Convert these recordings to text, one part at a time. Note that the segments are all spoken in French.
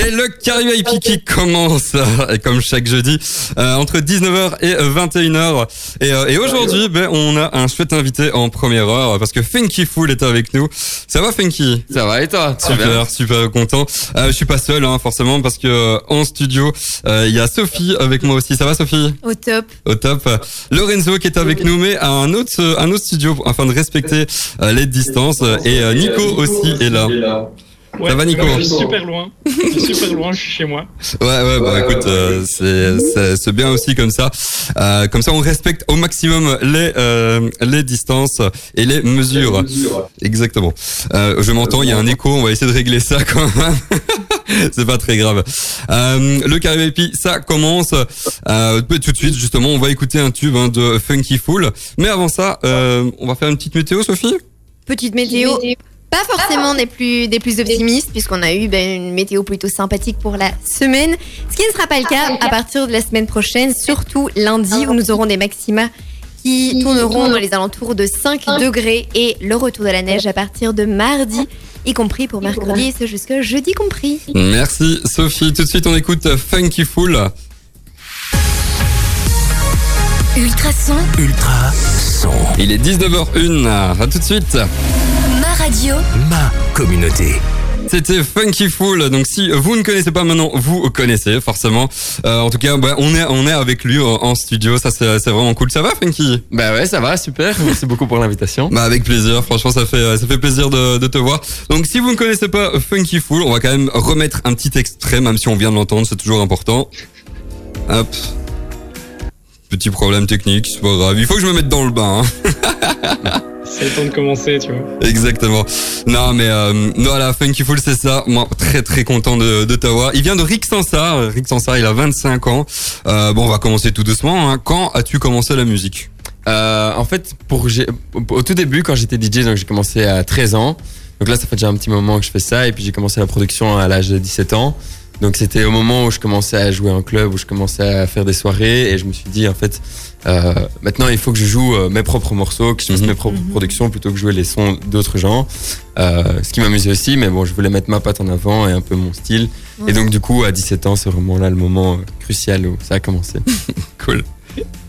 C'est le Caribou IP qui commence, et comme chaque jeudi, euh, entre 19h et 21h. Et, euh, et aujourd'hui, ben, on a un chouette invité en première heure, parce que Funky Fool est avec nous. Ça va Funky? Ça va et toi? Super, super content. Euh, je suis pas seul, hein, forcément, parce que euh, en studio, euh, il y a Sophie avec moi aussi. Ça va Sophie? Au top. Au top. Lorenzo qui est avec nous, mais à un autre, un autre studio, afin de respecter euh, les distances. Et euh, Nico aussi est là. Ouais, Ça va, Nico Je suis super loin. Je suis super loin, je suis chez moi. Ouais, ouais, bah écoute, euh, c'est bien aussi comme ça. Euh, comme ça, on respecte au maximum les euh, les distances et les mesures. Exactement. Euh, je m'entends, il y a un écho. On va essayer de régler ça quand même. c'est pas très grave. Euh, le Caribépi, ça commence euh, tout de suite. Justement, on va écouter un tube hein, de Funky Fool. Mais avant ça, euh, on va faire une petite météo, Sophie? Petite météo. Pas forcément des plus, des plus optimistes, puisqu'on a eu ben, une météo plutôt sympathique pour la semaine. Ce qui ne sera pas le cas à partir de la semaine prochaine, surtout lundi, où nous aurons des maxima qui tourneront dans les alentours de 5 degrés et le retour de la neige à partir de mardi, y compris pour mercredi et ce jusque jeudi compris. Merci, Sophie. Tout de suite, on écoute Funky Fool. Ultrason, Ultra son. Il est 19h01. À tout de suite. Ma radio, Ma communauté. C'était Funky Fool. Donc si vous ne connaissez pas maintenant, vous connaissez forcément. Euh, en tout cas, bah, on est on est avec lui en, en studio. Ça c'est c'est vraiment cool. Ça va Funky? Bah ouais, ça va, super. Merci beaucoup pour l'invitation. Bah avec plaisir. Franchement, ça fait ça fait plaisir de, de te voir. Donc si vous ne connaissez pas Funky Fool, on va quand même remettre un petit extrait, même si on vient de l'entendre, c'est toujours important. Hop. Petit problème technique, c'est pas grave. Il faut que je me mette dans le bain. hein. C'est le temps de commencer, tu vois. Exactement. Non, mais euh, non, la Funky Fool, c'est ça. Moi, très très content de, de t'avoir. Il vient de Rick Sansar. Rick Sansar, il a 25 ans. Euh, bon, on va commencer tout doucement. Hein. Quand as-tu commencé la musique? Euh, en fait, pour j'ai- au tout début, quand j'étais DJ, donc j'ai commencé à 13 ans. Donc là, ça fait déjà un petit moment que je fais ça. Et puis j'ai commencé la production à l'âge de 17 ans. Donc c'était au moment où je commençais à jouer en club, où je commençais à faire des soirées. Et je me suis dit, en fait, euh, maintenant il faut que je joue euh, mes propres morceaux, que je fasse Mhm. mes propres productions plutôt que jouer les sons d'autres gens. Euh, ce qui m'amusait aussi, mais bon, je voulais mettre ma patte en avant et un peu mon style. Ouais. Et donc du coup, à 17 ans, c'est vraiment là le moment crucial où ça a commencé. Cool.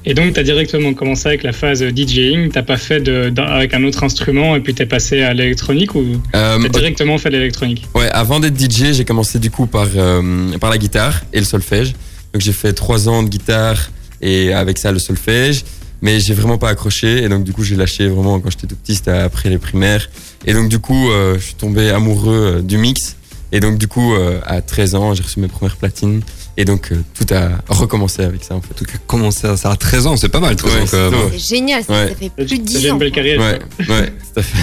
Et donc, tu as directement commencé avec la phase DJing. T'as pas fait de, avec un autre instrument et puis t'es passé à l'électronique ou Euh, t'as directement fait de l'électronique? Ouais, avant d'être DJ, j'ai commencé du coup par, euh, par la guitare et le solfège. Donc j'ai fait trois ans de guitare et avec ça le solfège, mais j'ai vraiment pas accroché et donc du coup j'ai lâché vraiment quand j'étais tout petit, c'était après les primaires. Et donc du coup euh, je suis tombé amoureux euh, du mix et donc du coup euh, à 13 ans j'ai reçu mes premières platines et donc euh, tout a recommencé avec ça en fait. Tout cas, comment ça Ça a 13 ans, c'est pas mal. 13 Ouais, ans, quand même. c'est génial, ça, Ouais. ça fait plus de déjà 10 une ans. belle carrière. Ouais, ouais, tout à fait.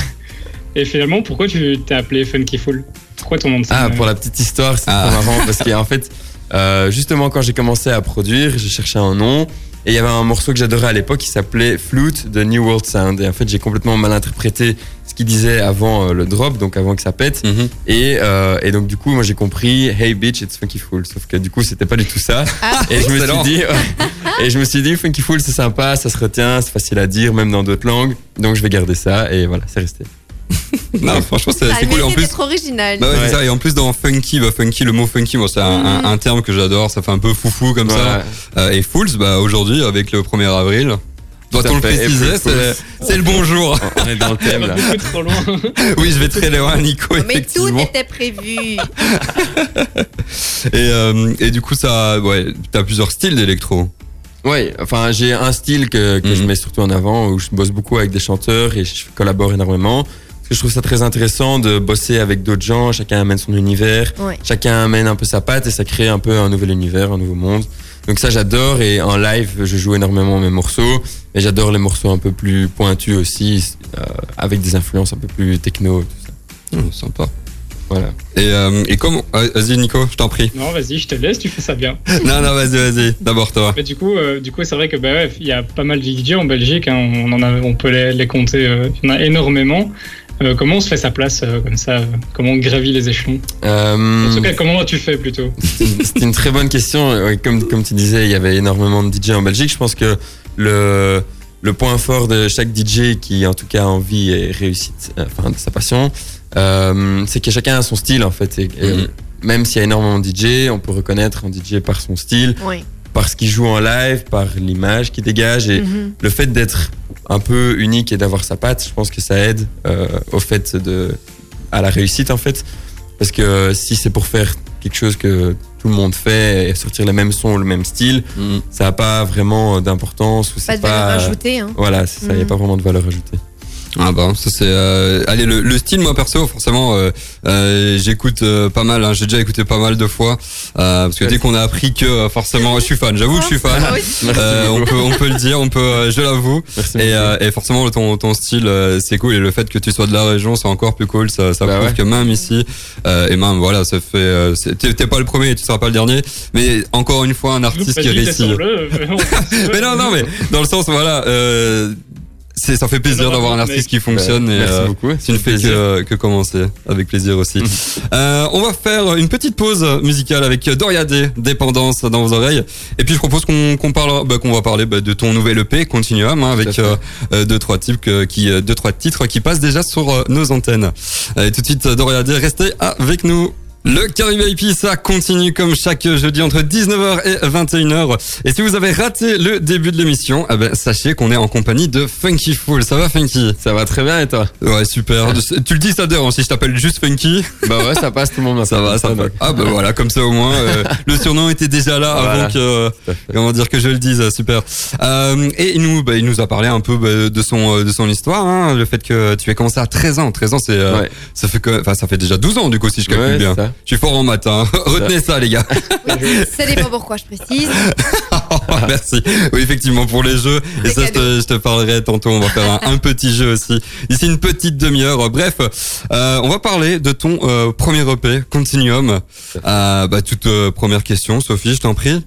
Et finalement, pourquoi tu t'es appelé Funky Fool? Pourquoi ton nom de scène Ah, pour la petite histoire, c'est Ah. trop marrant parce qu'en fait, euh, justement, quand j'ai commencé à produire, j'ai cherché un nom et il y avait un morceau que j'adorais à l'époque qui s'appelait Flute de New World Sound. Et en fait, j'ai complètement mal interprété qu'il disait avant euh, le drop, donc avant que ça pète. Mhm. Et, euh, et donc, du coup, moi j'ai compris Hey bitch, it's Funky Fool. Sauf que du coup, c'était pas du tout ça. Ah. Et je me suis dit, et je me suis dit, Funky Fool, c'est sympa, ça se retient, c'est facile à dire, même dans d'autres langues. Donc, je vais garder ça et voilà, c'est resté. Non, franchement, c'est Ah, cool. En plus, original. Bah ouais, Ouais. c'est ça. Et en plus, dans funky, bah, funky, le mot funky, moi, c'est un, un- un terme que j'adore. Ça fait un peu foufou comme ça. Euh, et Fools, bah, aujourd'hui, avec le 1er avril, doit-on le préciser, c'est le bonjour. On est dans le thème là. trop loin. oui, je vais très loin, Nico, Mais tout était prévu. Et, euh, et du coup, ça, ouais, t'as plusieurs styles d'électro. Ouais, enfin j'ai un style que, que je Mhm. mets surtout en avant où je bosse beaucoup avec des chanteurs et je collabore énormément. Parce que je trouve ça très intéressant de bosser avec d'autres gens, chacun amène son univers, Ouais. chacun amène un peu sa patte et ça crée un peu un nouvel univers, un nouveau monde. Donc ça j'adore et en live je joue énormément mes morceaux et j'adore les morceaux un peu plus pointus aussi euh, avec des influences un peu plus techno tout ça. Hum, sympa. Voilà. Et, euh, et comment euh, Vas-y, Nico, je t'en prie. Non, vas-y, je te laisse, tu fais ça bien. non, non, vas-y, vas-y. D'abord toi. Mais du coup, euh, du coup, c'est vrai que bah ouais, il y a pas mal de DJ en Belgique. hein, on en a, on peut les, les compter. euh, il y en a énormément. Euh, comment on se fait sa place euh, comme ça Comment on gravit les échelons Euh, En tout cas, comment tu fais plutôt C'est une très bonne question. Ouais, Comme, comme tu disais, il y avait énormément de DJ en Belgique. Je pense que le, le point fort de chaque DJ qui, en tout cas, a envie et réussite, enfin, de sa passion, euh, c'est que chacun a son style, en fait. Et, et même s'il y a énormément de DJ, on peut reconnaître un DJ par son style, Oui. Par ce qu'il joue en live, par l'image qu'il dégage. Et Mhm. le fait d'être un peu unique et d'avoir sa patte, je pense que ça aide euh, au fait de à la réussite en fait. Parce que euh, si c'est pour faire quelque chose que tout le monde fait et sortir les mêmes sons, le même style, Mm. ça n'a pas vraiment d'importance ou Pas c'est de valeur pas. ajoutée. Hein. Voilà, c'est ça, il n'y a Mhm. pas vraiment de valeur ajoutée. Ah bah ça c'est euh, allez le, le style moi perso forcément euh, euh, j'écoute euh, pas mal hein, j'ai déjà écouté pas mal de fois euh, parce que dès qu'on a appris que euh, forcément je suis fan j'avoue que je suis fan Ah Euh, on peut on peut le dire on peut euh, je l'avoue. Et, euh, et forcément ton ton style euh, c'est cool et le fait que tu sois de la région c'est encore plus cool ça ça Bah prouve ouais. que même ici euh, et même voilà ça fait euh, c'est- t'es pas le premier et tu seras pas le dernier mais encore une fois un artiste qui réussit. mais non non mais dans le sens voilà euh, ça fait plaisir d'avoir un artiste qui fonctionne Bah, et merci euh, beaucoup. tu ne fais que, que commencer avec plaisir aussi. Euh, on va faire une petite pause musicale avec Doria D, Dépendance dans vos oreilles. Et puis je propose qu'on parle, bah, qu'on va parler bah, de ton nouvel EP Continuum hein, avec fait. euh, euh, deux trois types que- qui deux trois titres qui passent déjà sur nos antennes. Et tout de suite Doria D, restez avec nous. Le Carré VIP, ça continue comme chaque jeudi entre 19h et 21h. Et si vous avez raté le début de l'émission, eh ben, sachez qu'on est en compagnie de Funky Fool. Ça va Funky? Ça va très bien et toi? Ouais, super. tu le dis ça d'ailleurs, si je t'appelle juste Funky, Bah ouais, ça passe, tout le monde ça va, ça va. Ah bah voilà, comme ça au moins, euh, le surnom était déjà là Voilà. avant que, euh, comment dire que je le dise, super. Euh, et il nous, bah, il nous a parlé un peu bah, de son, euh, de son histoire, hein, le fait que tu aies commencé à 13 ans. 13 ans, c'est, euh, Ouais. ça fait que, enfin, ça fait déjà 12 ans du coup si je calcule Ouais, bien. c'est Je suis fort en maths, hein. Retenez ça les gars. Ça dépend pourquoi je précise. Merci. Oui, effectivement, pour les jeux. Et C'est ça, je te, je te parlerai tantôt. On va faire un, un petit jeu aussi. Ici, une petite demi-heure. Bref, euh, on va parler de ton euh, premier EP, Continuum. Euh, bah, toute euh, première question, Sophie, je t'en prie.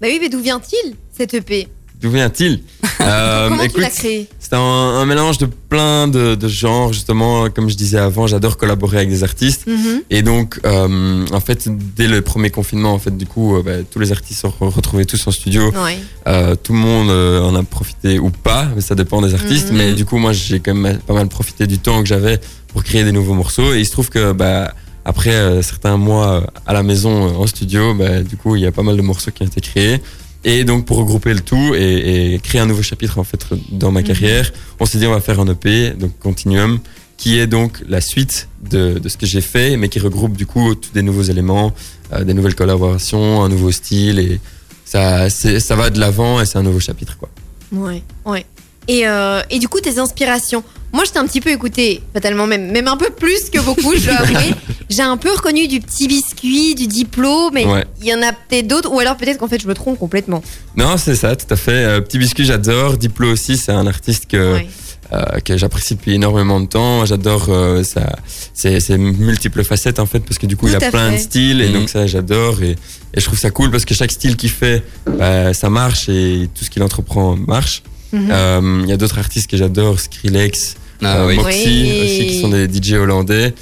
Bah oui, mais d'où vient-il cet EP D'où vient-il Euh, Comment tu l'as créé C'est un, un mélange de plein de, de genres, justement. Comme je disais avant, j'adore collaborer avec des artistes. Mhm. Et donc, euh, en fait, dès le premier confinement, en fait, du coup, euh, bah, tous les artistes se re- retrouvaient tous en studio. Ouais. Euh, tout le monde en a profité ou pas, mais ça dépend des artistes. Mhm. Mais du coup, moi, j'ai quand même pas mal profité du temps que j'avais pour créer des nouveaux morceaux. Et il se trouve que, bah, après certains mois à la maison en studio, bah, du coup, il y a pas mal de morceaux qui ont été créés. Et donc, pour regrouper le tout et, et créer un nouveau chapitre, en fait, dans ma Mhm. carrière, on s'est dit, on va faire un EP, donc Continuum, qui est donc la suite de, de ce que j'ai fait, mais qui regroupe, du coup, tous des nouveaux éléments, euh, des nouvelles collaborations, un nouveau style et, ça, ça va de l'avant et c'est un nouveau chapitre, quoi. Ouais, ouais. Et, euh, et du coup, tes inspirations. Moi, je t'ai un petit peu écouté, fatalement même, même un peu plus que beaucoup, je. J'ai un peu reconnu du petit biscuit, du diplo, mais il y en a peut-être d'autres, ou alors peut-être qu'en fait, je me trompe complètement. Non, c'est ça, tout à fait. Euh, Petit Biscuit, j'adore. Diplo aussi, c'est un artiste que, Ouais. euh, que j'apprécie depuis énormément de temps. J'adore euh, sa- ses, ses multiples facettes, en fait, parce que du coup, il Tout a à plein fait. de styles, et Mhm. donc ça, j'adore. Et, et je trouve ça cool parce que chaque style qu'il fait, bah, ça marche, et tout ce qu'il entreprend marche. Mhm. Euh, Il y a d'autres artistes que j'adore, Skrillex, Ah euh, oui. Moxie Oui. aussi, qui sont des DJ hollandais.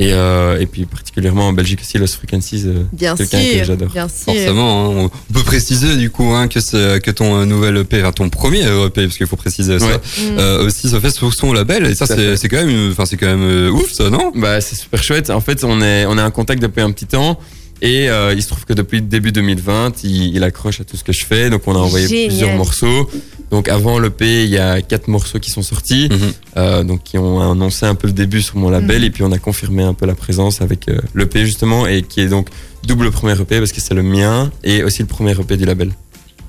Et, euh, et puis particulièrement en Belgique aussi, Los Frequencies, euh, Bien quelqu'un que j'adore. bien sûr. Forcément, hein. on peut préciser du coup hein, que c'est que ton nouvel EP, enfin, ton premier EP, parce qu'il faut préciser ça, Ouais. Mm. euh, aussi se fait sur son label. Et ça, c'est quand même, enfin, c'est quand même euh, ouf, ça, non? Bah, c'est super chouette. En fait, on est, on est en contact depuis un petit temps. Et euh, il se trouve que depuis début 2020, il, il accroche à tout ce que je fais. Donc, on a envoyé Génial. plusieurs morceaux. Donc, avant l'EP, il y a quatre morceaux qui sont sortis. Mhm. euh, donc, qui ont annoncé un peu le début sur mon label. Mhm. Et puis, on a confirmé un peu la présence avec euh, l'EP, justement. Et qui est donc double premier EP parce que c'est le mien et aussi le premier EP du label.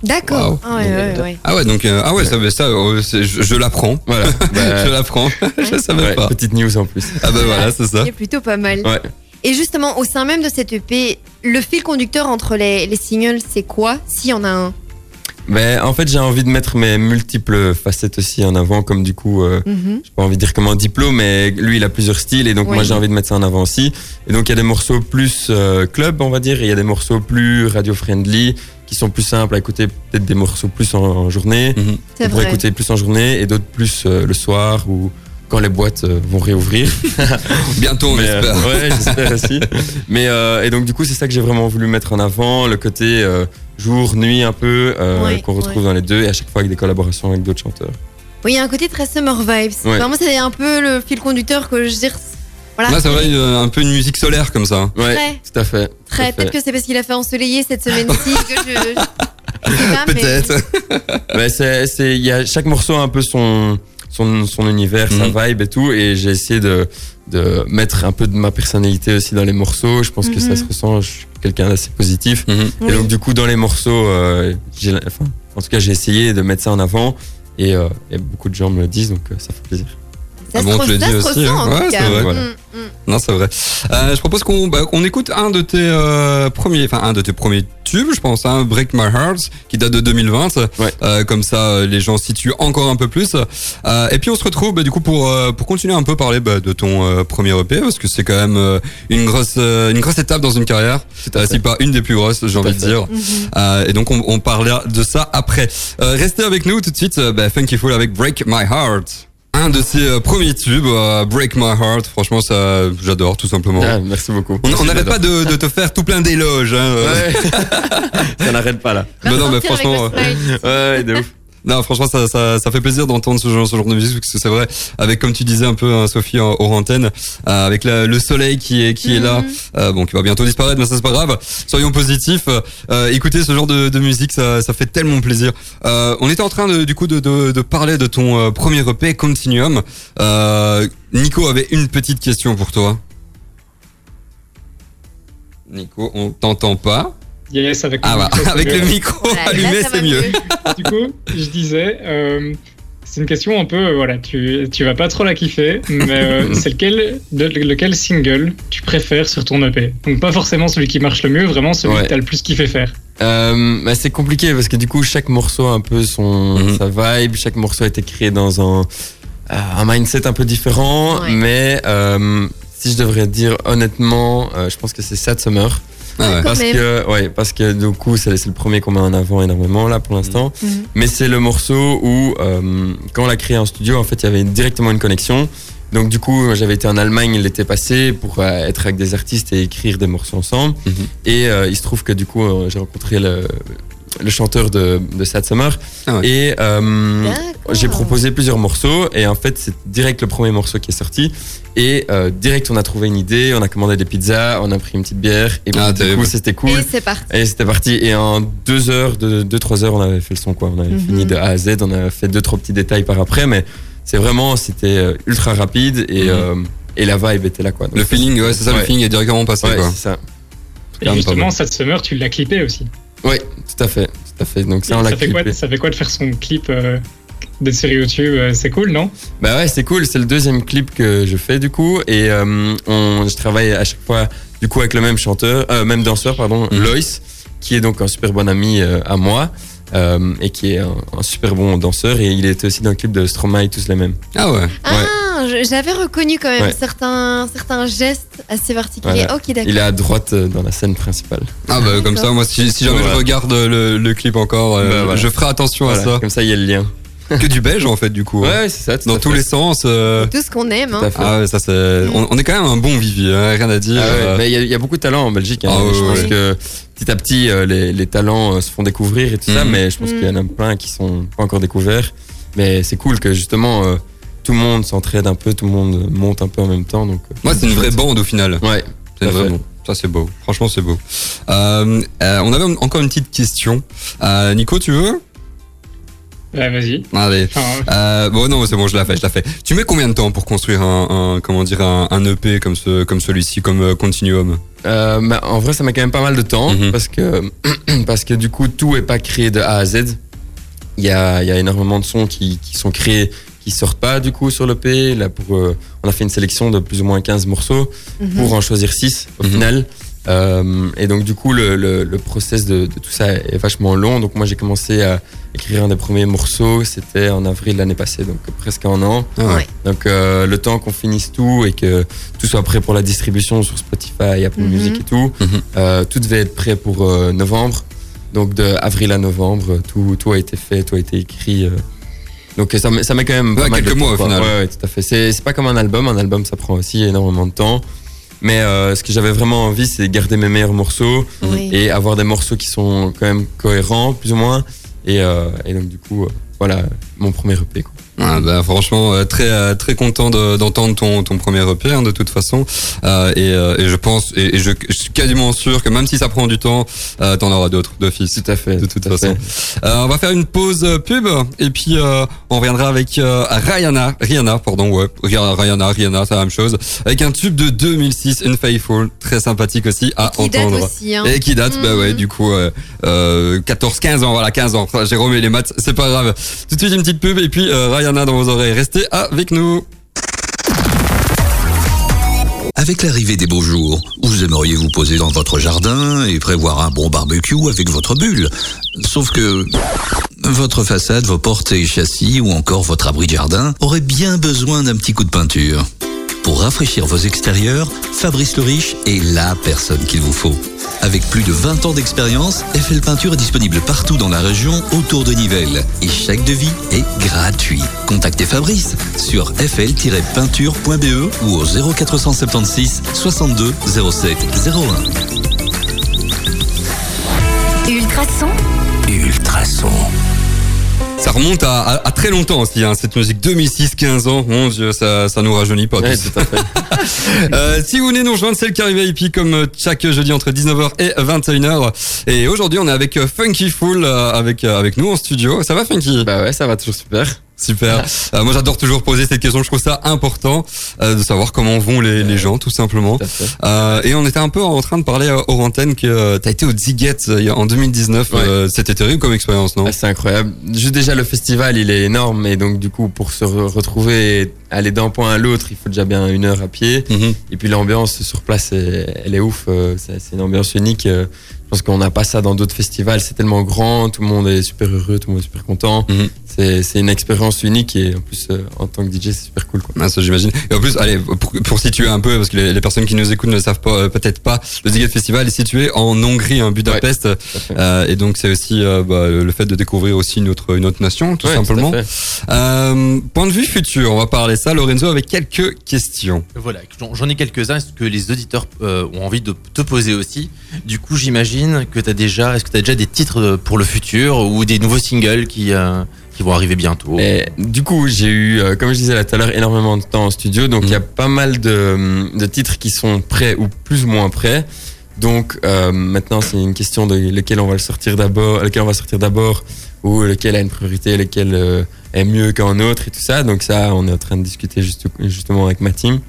D'accord. Ah ouais, ouais, ouais. Ah ouais, donc euh, ah ouais, ça, ça, euh, c'est- je, je l'apprends. Voilà. Bah, je l'apprends. je savais ouais, pas. petite news en plus. Ah bah voilà, c'est ça. C'est plutôt pas mal. Ouais. Et justement, au sein même de cette EP, le fil conducteur entre les, les singles, c'est quoi S'il y en a un? Ben, en fait, j'ai envie de mettre mes multiples facettes aussi en avant, comme du coup, euh, Mhm. j'ai pas envie de dire comme un diplôme, mais lui, il a plusieurs styles, et donc Oui. moi, j'ai envie de mettre ça en avant aussi. Et donc, il y a des morceaux plus euh, club, on va dire, et il y a des morceaux plus radio-friendly, qui sont plus simples à écouter, peut-être des morceaux plus en, en journée, vrai. écouter plus en journée, et d'autres plus euh, le soir ou quand les boîtes euh, vont réouvrir. Bientôt, on Mais, euh, espère. ouais, j'espère aussi. Mais euh, et donc du coup, c'est ça que j'ai vraiment voulu mettre en avant, le côté euh, jour, nuit un peu euh, Ouais, qu'on retrouve ouais. dans les deux, et à chaque fois avec des collaborations avec d'autres chanteurs. Oui, il y a un côté très summer vibes. Ouais. Vraiment, c'est un peu le fil conducteur que je veux dire. Voilà. Ouais, c'est vrai, euh, un peu une musique solaire comme ça. Ouais, Très, tout à fait. très. Peut-être que c'est parce qu'il a fait ensoleiller cette semaine-ci que je. mais- Peut-être. Ouais, c'est, c'est, il y a chaque morceau a un peu son, son, son univers, Mhm. sa vibe et tout, et j'ai essayé de, de mettre un peu de ma personnalité aussi dans les morceaux. Je pense que ça Mhm. se ressent. Je suis quelqu'un d'assez positif. Mhm. Oui. Et donc, du coup, dans les morceaux, euh, j'ai, enfin, en tout cas, j'ai essayé de mettre ça en avant, et, euh, et beaucoup de gens me le disent, donc euh, ça fait plaisir. Ça Ah se bon, re- tu le dis se aussi, ressent, hein. Ouais, vrai. Voilà. Mm, mm. Non, c'est vrai. Euh, je propose qu'on bah, qu'on écoute un de tes euh, premiers, enfin un de tes premiers tubes, je pense, hein, Break My Heart, qui date de 2020. Ouais. Euh, comme ça, euh, les gens situent encore un peu plus. Euh, et puis on se retrouve bah, du coup pour euh, pour continuer un peu parler bah, de ton euh, premier EP, parce que c'est quand même euh, une grosse euh, une grosse étape dans une carrière, à euh, si pas une des plus grosses, j'ai à envie de dire. Mhm. Euh, et donc on, on parlera de ça après. Euh, restez avec nous tout de suite. Bah, Funky Fool avec Break My Heart. Un de ses euh, premiers tubes, euh, Break My Heart. Franchement, ça, j'adore tout simplement. Ah, merci beaucoup. On n'arrête pas de, de te faire tout plein d'éloges. Hein. euh. Ouais. ça n'arrête pas là. Bah non, mais franchement. Ouais, de ouf. Non, franchement, ça, ça, ça fait plaisir d'entendre ce genre, ce genre de musique parce que c'est vrai, avec comme tu disais un peu, hein, Sophie, en hors antenne, euh, avec la- le soleil qui est qui est là, Mhm. euh, bon, qui va bientôt disparaître, mais ça c'est pas grave. Soyons positifs. Euh, écoutez ce genre de, de musique, ça, ça fait tellement plaisir. Euh, on était en train de, du coup de, de, de parler de ton premier EP, Continuum. Euh, Nico avait une petite question pour toi. Nico, on t'entend pas. Yes, avec le Ah bah, micro, avec le micro Voilà, allumé, c'est mieux. Du coup, je disais, euh, c'est une question un peu, euh, voilà, tu, tu vas pas trop la kiffer, mais euh, c'est lequel, de- lequel single tu préfères sur ton EP Donc pas forcément celui qui marche le mieux, vraiment celui Ouais. que t'as le plus kiffé faire. Euh, bah, c'est compliqué parce que du coup chaque morceau a un peu son Mhm. sa vibe, chaque morceau a été créé dans un euh, un mindset un peu différent, Ouais. mais euh, si je devrais dire honnêtement, euh, je pense que c'est Sad Summer Ah ouais. Parce que ouais parce que du coup c'est le premier qu'on met en avant énormément là pour l'instant, Mhm. mais c'est le morceau où euh, quand on l'a créé en studio en fait il y avait directement une connexion. Donc du coup, j'avais été en Allemagne l'été passé pour euh, être avec des artistes et écrire des morceaux ensemble. Mhm. Et euh, il se trouve que du coup, euh, j'ai rencontré le, le chanteur de, de Sad Summer. Ah ouais. Et euh, j'ai proposé plusieurs morceaux. Et en fait, c'est direct le premier morceau qui est sorti. Et euh, direct, on a trouvé une idée, on a commandé des pizzas, on a pris une petite bière. Et Ah, du coup, c'était cool. Et c'est parti. Et c'était parti. Et en deux heures, deux, deux, trois heures, on avait fait le son, quoi. On avait Mhm. fini de A à Z. On a fait deux, trois petits détails par après. Mais c'est vraiment, c'était euh, ultra rapide et, Mhm. euh, et la vibe était là, quoi. Donc, Le feeling, ouais, c'est ça, le feeling est directement passé, Ouais, quoi. c'est ça. Et justement, cette summer, tu l'as clippé aussi. Ouais, tout à fait, tout à fait. Donc ça, on l'a ça, fait quoi, ça fait quoi de faire son clip euh, d'être sur YouTube C'est cool, non? Bah ouais, c'est cool. C'est le deuxième clip que je fais du coup, et euh, on, je travaille à chaque fois du coup avec le même chanteur, euh, même danseur, pardon, Mhm. Loïs, qui est donc un super bon ami euh, à moi. Euh, et qui est un, un super bon danseur et il était aussi dans le clip de Stromae tous les mêmes. Ah ouais. Ah, j'avais reconnu quand même Ouais. certains, certains gestes assez particuliers. Voilà. Ok, d'accord. Il est à droite euh, dans la scène principale. Ah bah comme ça, moi si, si jamais Voilà. je regarde le, le clip encore, euh, Bah, voilà. je ferai attention Voilà, à ça. Comme ça, il y a le lien. Que du belge en fait du coup. Ouais, hein. ouais, c'est ça. Dans tous fait. les sens. euh, Tout ce qu'on aime. Hein. Ah ouais, ça c'est. On, on est quand même un bon vivier, hein, rien à dire. Ah ouais, euh, mais il y, a- il y a beaucoup de talents en Belgique. hein. Ah ouais, je pense ouais. que petit à petit, euh, les, les talents euh, se font découvrir et tout ça, Mhm. mais je pense qu'il y en a plein qui sont pas encore découverts. Mais c'est cool que justement euh, tout le monde s'entraide un peu, tout le monde monte un peu en même temps. Donc, Moi c'est une vraie bande au final. Ouais, C'est une vraie bande. Ça c'est beau. Franchement c'est beau. Euh, euh, on avait encore une petite question. Euh, Nico, tu veux? Bah, Vas-y. Allez. Enfin, Euh, bon non c'est bon je la fais je la fais. Tu mets combien de temps pour construire un, un- comment dire un, un EP comme ce comme celui-ci comme euh, Continuum? Euh, bah, en vrai, ça met quand même pas mal de temps Mhm. parce que parce que du coup, tout est pas créé de A à Z. Il y a, il y a énormément de sons qui, qui sont créés qui sortent pas du coup sur le P. Là, pour, euh, on a fait une sélection de plus ou moins 15 morceaux Mhm. pour en choisir 6 au Mhm. final. Euh, et donc du coup, le, le, le process de, de tout ça est vachement long. Donc moi, j'ai commencé à écrire un des premiers morceaux. C'était en avril l'année passée, donc presque un an. Ah ouais. Donc euh, le temps qu'on finisse tout et que tout soit prêt pour la distribution sur Spotify, Apple Mhm. Music et tout, Mhm. euh, tout devait être prêt pour euh, novembre. Donc de avril à novembre, tout, tout a été fait, tout a été écrit. euh. Donc ça, met- ça met quand même pas Ouais, mal de quelques temps, mois, au final. Ouais, ouais, tout à fait. C'est c'est pas comme un album. Un album, ça prend aussi énormément de temps. Mais euh, ce que j'avais vraiment envie, c'est garder mes meilleurs morceaux Oui. et avoir des morceaux qui sont quand même cohérents, plus ou moins. Et, euh, et donc du coup, euh, voilà, mon premier EP. Quoi. Ah, bah, franchement, euh, très euh, très content de- d'entendre ton ton premier EP hein, de toute façon. Euh, et, euh, et je pense et, et je, je suis quasiment sûr que même si ça prend du temps, euh, t'en auras d'autres d'office. Tout à fait. De toute tout à façon. fait. Euh, on va faire une pause pub et puis euh, on reviendra avec euh, Rihanna, Rihanna, pardon, ouais, Rihanna, Rihanna, Rihanna, c'est la même chose, avec un tube de 2006, Unfaithful, très sympathique aussi à Qui date entendre. aussi. Hein. Et qui date, bah ouais, Mhm. du coup, euh, euh, 14, 15 ans, voilà, 15 ans. Jérôme et les maths, c'est pas grave. Tout de suite, une petite pub et puis euh, Rihanna dans vos oreilles. Restez avec nous. Avec l'arrivée des beaux jours, vous aimeriez vous poser dans votre jardin et prévoir un bon barbecue avec votre bulle. Sauf que votre façade, vos portes et châssis ou encore votre abri de jardin auraient bien besoin d'un petit coup de peinture. Pour rafraîchir vos extérieurs, Fabrice le Riche est la personne qu'il vous faut. Avec plus de 20 ans d'expérience, FL Peinture est disponible partout dans la région autour de Nivelles. Et chaque devis est gratuit. Contactez Fabrice sur fl-peinture.be ou au 0476 62 07 01. Ultrason, Ultrason. Ça remonte à, à- à très longtemps aussi, hein, cette musique 2006-15 ans. Mon Dieu, ça, ça nous rajeunit pas. Ouais, tout à fait. Euh, si vous venez nous rejoindre, c'est le Carré VIP comme chaque jeudi entre 19h et 21h. Et aujourd'hui, on est avec Funky Fool euh, avec euh, avec nous en studio. Ça va Funky? Bah ouais, ça va toujours super. Super. Euh, moi, j'adore toujours poser cette question. Je trouve ça important euh, de savoir comment vont les, les gens, tout simplement. Tout à. Euh, et on était un peu en train de parler euh, hors antenne que euh, t'as été au euh, a- en 2019. Ouais. Euh, C'était terrible comme expérience, non? Ah, c'est incroyable. Juste déjà le festival, il est énorme et donc du coup pour se re- retrouver, et aller d'un point à l'autre, il faut déjà bien une heure à pied. Mhm. Et puis l'ambiance sur place, elle est ouf. euh, c'est une ambiance unique. Je pense qu'on n'a pas ça dans d'autres festivals. C'est tellement grand, tout le monde est super heureux, tout le monde est super content. Mhm. C'est c'est une expérience unique et en plus euh, en tant que DJ, c'est super cool. Quoi. Ah, ça j'imagine. Et en plus, allez, pour, pour situer un peu, parce que les, les personnes qui nous écoutent ne le savent pas, euh, peut-être pas, le Ziget Festival est situé en Hongrie, en Budapest. À fait. Euh, et donc c'est aussi euh, bah, le fait de découvrir aussi une autre, une autre nation, tout Ouais, simplement. Euh, point de vue futur, on va parler ça, Lorenzo, avec quelques questions. Voilà, j'en- ai quelques-uns. Est-ce que les auditeurs euh, ont envie de te poser aussi Du coup, j'imagine que tu as déjà, est-ce que tu as déjà des titres pour le futur ou des nouveaux singles qui, euh, qui vont arriver bientôt? Et du coup, j'ai eu, euh, comme je disais là tout à l'heure, énormément de temps en studio. Donc, il y a pas mal de, de titres qui sont prêts ou plus ou moins prêts. Donc, euh, maintenant, c'est une question de lequel on va le sortir d'abord, lequel on va sortir d'abord, ou lequel a une priorité, lequel euh, est mieux qu'un autre et tout ça. Donc, ça, on est en train de discuter juste, justement avec ma team.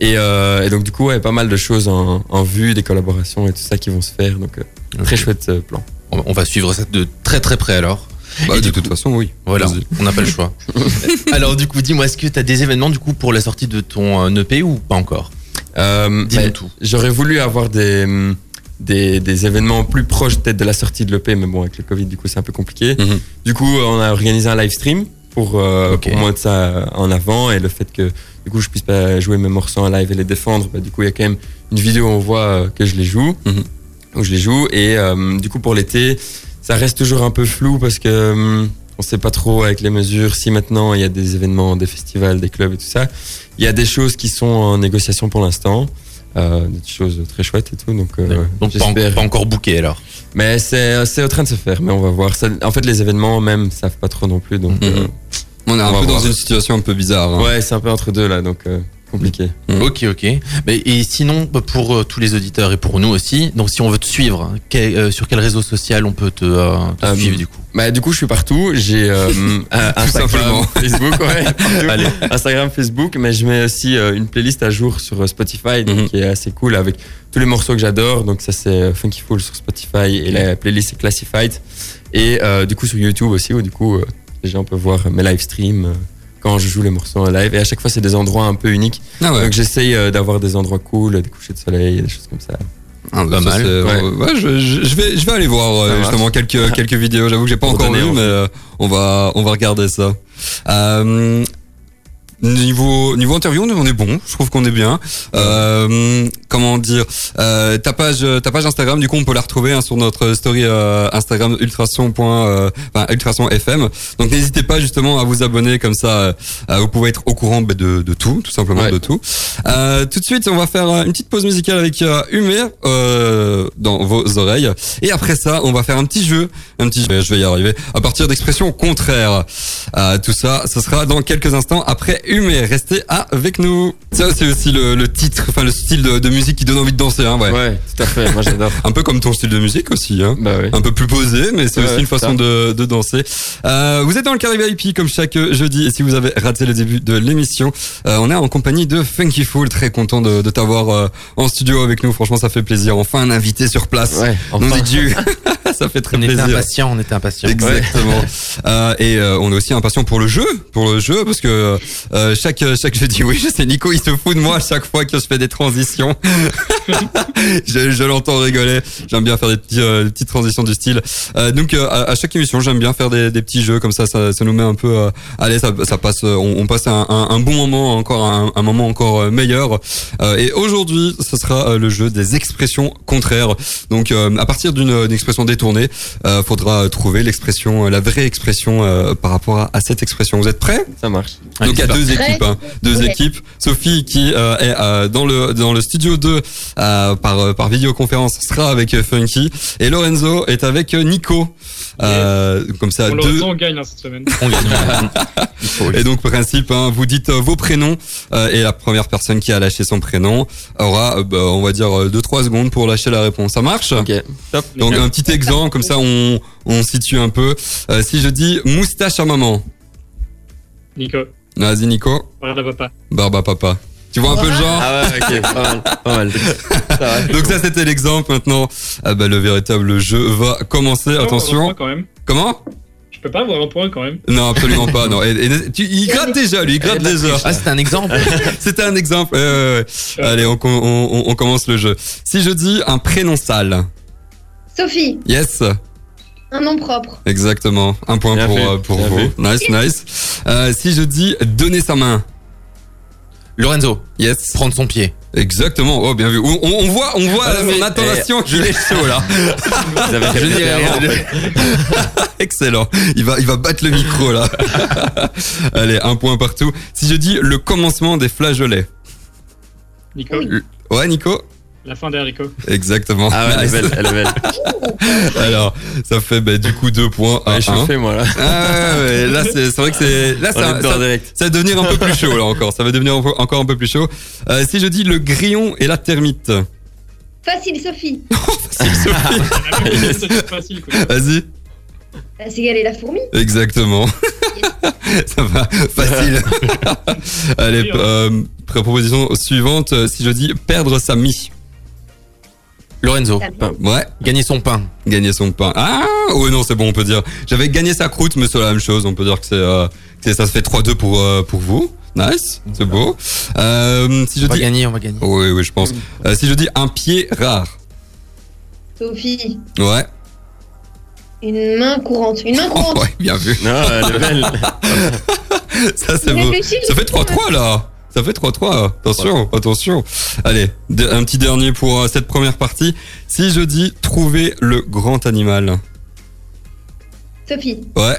Et, euh, et donc, du coup, ouais, pas mal de choses en, en vue, des collaborations et tout ça qui vont se faire. Donc, très chouette plan. on, va suivre ça de très très près alors. Bah, Et de toute coup- façon, oui. Voilà, on n'a pas le choix. alors, du coup, dis-moi, est-ce que tu as des événements du coup pour la sortie de ton EP ou pas encore? Euh, bah. J'aurais voulu avoir des, des, des événements plus proches peut-être de la sortie de l'EP, mais bon, avec le Covid, du coup, c'est un peu compliqué. Mhm. Du coup, on a organisé un live stream pour, euh, Ok. pour mettre ça en avant et le fait que du coup, je puisse pas jouer mes morceaux en live et les défendre, bah, du coup, il y a quand même une vidéo où on voit euh, que je les joue, Mhm. où je les joue. Et euh, du coup, pour l'été, ça reste toujours un peu flou parce que hum, on sait pas trop avec les mesures si maintenant il y a des événements, des festivals, des clubs et tout ça. Il y a des choses qui sont en négociation pour l'instant. Euh, des choses très chouettes et tout donc, euh, Donc, pas, en- j'espère pas encore booké alors. mais c'est c'est en train de se faire mais on va voir Ça- en fait les événements même savent pas trop non plus donc Mhm. euh, On est un On peu dans voir. une situation un peu bizarre. hein. ouais c'est un peu entre deux là donc euh, compliqué Mhm. Ok, ok. Mais, et sinon, bah, pour euh, tous les auditeurs et pour nous aussi, donc si on veut te suivre, hein, quel- euh, sur quel réseau social on peut te, euh, te suivre du coup? Bah du coup je suis partout. J'ai Instagram. Facebook, ouais, partout. Allez. Instagram, Facebook, mais je mets aussi une playlist à jour sur Spotify, donc, Mhm. qui est assez cool avec tous les morceaux que j'adore. Donc ça c'est Funky Fool sur Spotify et la playlist est Classified. Et du coup sur YouTube aussi où du coup les gens peuvent voir mes live streams quand je joue les morceaux en live. Et à chaque fois c'est des endroits un peu uniques. Ah ouais. Donc j'essaye euh, d'avoir des endroits cool, des couchers de soleil, des choses comme ça. Ah, Pas ça, mal. c'est- Ouais. ouais, je, vais, je vais aller voir euh, marche. justement quelques quelques vidéos. J'avoue que j'ai pas Pour encore vu, mais euh, on va on va regarder ça. Euh, Niveau niveau interview, on est- on est bon. Je trouve qu'on est bien. Euh, comment dire euh, Ta page ta page Instagram, du coup, on peut la retrouver hein, sur notre story euh, Instagram ultrason. euh, enfin, ultrason FM. Donc n'hésitez pas justement à vous abonner comme ça. euh, vous pouvez être au courant bah, de, de tout, tout simplement Ouais. de tout. Euh, tout de suite, on va faire une petite pause musicale avec Humer euh, dans vos oreilles. Et après ça, on va faire un petit jeu, un petit jeu, je vais y arriver, à partir d'expressions contraires. Euh, tout ça, ce sera dans quelques instants après Humer. Restez avec nous. Ça, c'est aussi le, le titre, enfin le style de, de musique qui donne envie de danser. Hein, ouais. Ouais, tout à fait. Moi, j'adore. Un peu comme ton style de musique aussi. Hein. Bah oui. Un peu plus posé, mais c'est Ouais, aussi une façon de, de danser. Euh, vous êtes dans le Carré VIP comme chaque jeudi. Et si vous avez raté le début de l'émission, euh, on est en compagnie de Funky Fool. Très content de, de t'avoir euh, en studio avec nous. Franchement, ça fait plaisir. Enfin, un invité sur place. Ouais, Non enfin. dit Dieu. ça fait très On était plaisir. impatients, on était impatients. Exactement. Euh, et euh, on est aussi impatient pour le jeu, pour le jeu, parce que euh, chaque chaque jeudi, oui, je sais, Nico, il se fout de moi à chaque fois que je fais des transitions. je je l'entends rigoler. J'aime bien faire des petits, euh, des petites transitions du style. Euh, donc euh, à, à chaque émission, j'aime bien faire des, des petits jeux comme ça, ça, ça nous met un peu. Euh, allez, ça, ça passe. euh, On, on passe un, un, un bon moment, encore un, un moment encore euh, meilleur. Euh, et aujourd'hui, ce sera euh, le jeu des expressions contraires. Donc euh, à partir d'une expression détournée, euh, faudra trouver l'expression, euh, la vraie expression euh, par rapport à, à cette expression. Vous êtes prêts? Ça marche. Donc il y a deux équipes, hein, deux équipes. Sophie qui euh, est euh, dans le dans le studio 2 euh, par par vidéoconférence sera avec Funky et Lorenzo est avec Nico. Euh, comme ça On deux on gagne hein, cette semaine. On gagne. Et donc principe, hein, vous dites euh, vos prénoms euh, et la première personne qui a lâché son prénom aura, euh, bah, on va dire, euh, deux trois secondes pour lâcher la réponse. Ça marche? Ok. Top. Donc un petit exemple, comme ça on on situe un peu. Euh, si je dis moustache à maman, Nico, vas-y Nico, regarde papa. barbe à papa. Tu vois un peu le genre Ah ouais, ok. Pas mal. Pas mal. Ça va. Donc ça c'était l'exemple. Maintenant, ah bah, le véritable jeu va commencer. Je Attention. point quand même. Comment? Je peux pas avoir un point quand même. Non, absolument pas. Non. Et, et- tu- il gratte déjà, lui. Il gratte déjà. Ah, c'était un exemple. C'était un exemple. Ouais. Allez, on, com- on, on- on commence le jeu. Si je dis un prénom sale, Sophie, yes, un nom propre. exactement. Un point Bien pour, fait, euh, pour bien vous. fait. Nice, nice. Euh, si je dis donner sa main, Lorenzo, yes, prendre son pied. exactement. Oh, bien vu. On, on- on voit, on voit Ah, mais- son intonation qu'il est chaud là. Vous avez Je dirais rien. Excellent. Il va, il va battre le micro là. Allez, un point partout. Si je dis le commencement des flageolets. Nico, Ouais, Nico la fin des haricots. Exactement. Ah ouais, elle est belle. Elle est belle. Alors, ça fait bah, du coup deux points à Ouais, je un. suis fait, moi, là. Ah ouais, là c'est c'est vrai que c'est là On ça, ça, direct. ça va devenir un peu plus chaud là encore. Ça va devenir encore un peu plus chaud. Euh, si je dis le grillon et la termite. Facile, Sophie. Chose, c'est facile. Vas-y. La cigale et la fourmi. Exactement. ça va facile. Allez, Oui, euh, proposition suivante. euh, Si je dis perdre sa mie. Lorenzo, Pain. Ouais. gagner son pain. Gagner son pain. Ah, oh non, c'est bon, on peut dire. J'avais gagné sa croûte, mais c'est la même chose. On peut dire que c'est, euh, que ça se fait 3-2 pour, euh, pour vous. Nice, c'est beau. Euh, si je On va dis. gagner, on va gagner. Oui, oui, je pense. Euh, si je dis un pied rare. Sophie, Ouais. une main courante. Une main Oh, courante. ouais, bien vu. Non, elle est belle. Ça, c'est beau. Ça fait Nico. 3-3 là. Ça fait 3-3. Attention, attention. Allez, un petit dernier pour euh, cette première partie. Si je dis trouver le grand animal. Sophie, Ouais.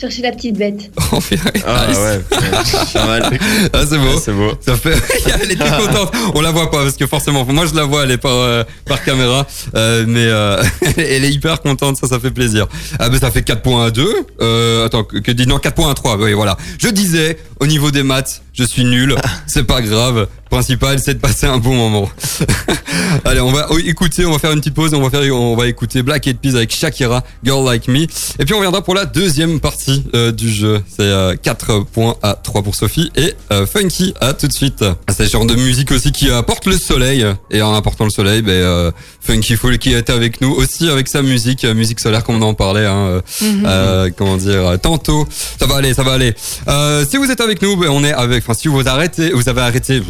Chercher la petite bête. Oh. Ah ouais. Pas mal. Ah, c'est beau. Ouais, C'est beau. Ça fait. elle était contente. On la voit pas parce que forcément, moi je la vois, elle est par euh, par caméra, euh, mais euh, elle est hyper contente. Ça, ça fait plaisir. Ah ben ça fait 4 points à 2 Euh, attends, que, que dis non 4 points à 3 Oui, voilà. Je disais au niveau des maths, je suis nul. C'est pas grave. Principal, c'est de passer un bon moment. Allez, on va écouter, on va faire une petite pause, on va faire, on va écouter Black Eyed Peas avec Shakira, Girl Like Me, et puis on reviendra pour la deuxième partie euh, du jeu. C'est euh, 4 points à 3 pour Sophie et euh, Funky à tout de suite. C'est le genre de musique aussi qui apporte le soleil, et en apportant le soleil, ben euh, Funky Fool qui est avec nous aussi avec sa musique, musique solaire comme on en parlait. Hein, euh, comment dire Tantôt, ça va aller, ça va aller. Euh, si vous êtes avec nous, ben, on est avec. Enfin, si vous arrêtez, vous avez arrêté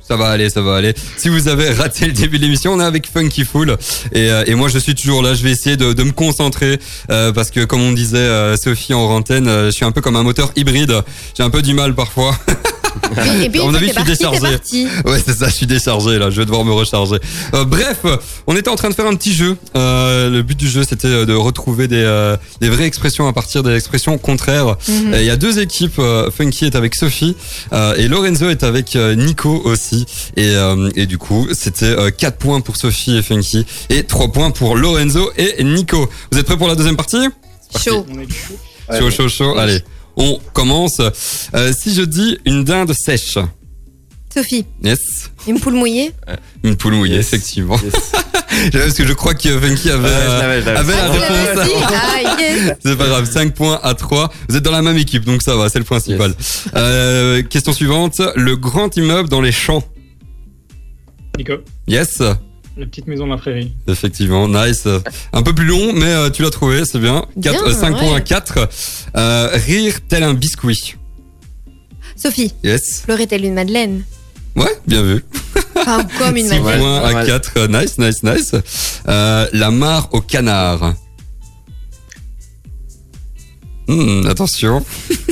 ça va aller, ça va aller. Si vous avez raté le début de l'émission, on est avec Funky Fool et, euh, et moi je suis toujours là. Je vais essayer de, me concentrer euh, parce que comme on disait euh, Sophie en rantaine, euh, je suis un peu comme un moteur hybride. J'ai un peu du mal parfois. Et puis, une fois avis, que je suis parti, déchargé. parti. Ouais, c'est ça, je suis déchargé là, je vais devoir me recharger. Euh, bref, on était en train de faire un petit jeu. Euh, le but du jeu, c'était de retrouver des, euh, des vraies expressions à partir des expressions contraires. Mhm. Il y a deux équipes, euh, Funky est avec Sophie euh, et Lorenzo est avec euh, Nico aussi. Et, euh, et du coup, c'était euh, 4 points pour Sophie et Funky et 3 points pour Lorenzo et Nico. Vous êtes prêts pour la deuxième partie? Chaud. On est chaud. Chaud, chaud, chaud. Allez, on commence. Euh, si je dis une dinde sèche. Sophie, Yes. une poule mouillée Une poule mouillée, Yes. effectivement. Yes. Parce que je crois que Funky avait, Ouais, euh, avait la Ah, l'avais réponse. Ah, yes. C'est pas grave, 5 points à 3. Vous êtes dans la même équipe, donc ça va, c'est le principal. Euh, question suivante. Le grand immeuble dans les champs. Nico, Yes, la petite maison de la prairie. effectivement, nice. Un peu plus long, mais euh, tu l'as trouvé, c'est bien. Bien, 5 ouais. points à 4. Euh, rire tel un biscuit. Sophie, Yes. pleurer telle une madeleine. Ouais, bien vu. Enfin, comme une 6 madeleine. points pas à mal. 4. Nice, nice, nice. Euh, la mare au canard. Hmm, attention.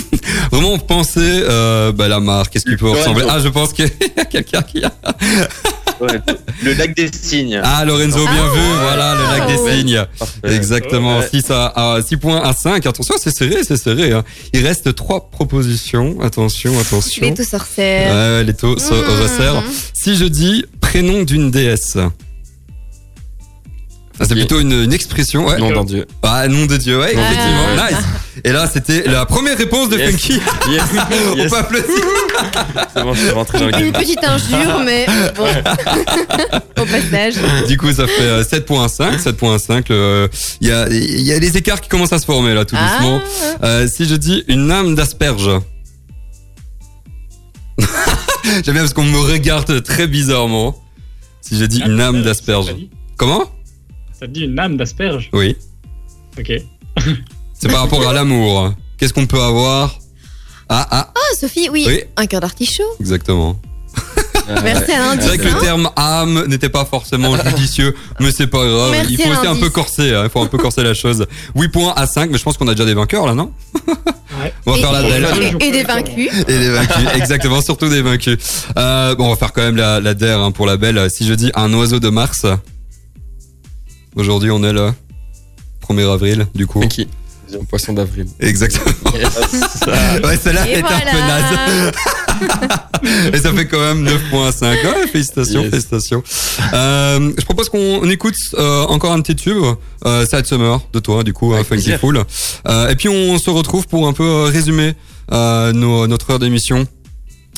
Vraiment penser euh, bah, la mare, qu'est-ce qui peut ressembler? Ah, je pense qu'il y a quelqu'un qui a. Ouais. Le lac des signes. Ah, Lorenzo, bien Ah. vu, voilà, le lac des signes. Parfait. Exactement, Ouais. 6 à, à 6 points à 5. Attention, c'est serré, c'est serré. hein. Il reste trois propositions. Attention, attention. Les sorcières. Ouais, les taux se Mmh. resserrent. Si je dis prénom d'une déesse. Ah, c'est plutôt une, une expression. Ouais. Nom d'un dieu. Ah, nom de Dieu, ouais, Nom de effectivement. Dieu, ouais. Nice. Et là, c'était la première réponse de Yes. Funky. Yes. On yes. peut applaudir. C'est bon, je suis rentré dans le Une petite injure, mais bon. Au passage. Du coup, ça fait euh, 7.5. 7.5. euh, Il y, a, il y a des écarts qui commencent à se former là, tout Ah. doucement. Euh, si je dis une âme d'asperge. J'aime bien parce qu'on me regarde très bizarrement. Si je dis une âme d'asperge. Comment? Ça te dit une âme d'asperge Oui. Ok. C'est par rapport à l'amour. Qu'est-ce qu'on peut avoir Ah, ah, Oh, Sophie, oui. Oui. Un cœur d'artichaut. exactement. Merci à C'est vrai que le terme âme n'était pas forcément judicieux, mais c'est pas grave. Merci, il faut aussi un l'indice. peu corser, hein, il faut un peu corser la chose. 8 points à 5, mais je pense qu'on a déjà des vainqueurs là, non Ouais. On va Et- faire la belle. Et, et des vaincus. Et des vaincus, exactement, surtout des vaincus. Euh, bon, on va faire quand même la, la DER hein, pour la belle. Si je dis un oiseau de Mars, aujourd'hui on est le 1er avril, du coup. Qui Un poisson d'avril. Exactement. Ouais, celle-là est un peu naze. voilà. Et ça fait quand même 9.5. Ouais, félicitations, Yes. félicitations. Euh, je propose qu'on écoute euh, encore un petit tube, euh, Sad Summer, de toi, du coup, Avec Funky plaisir. Fool. Euh, et puis on se retrouve pour un peu euh, résumer euh, nos, notre heure d'émission.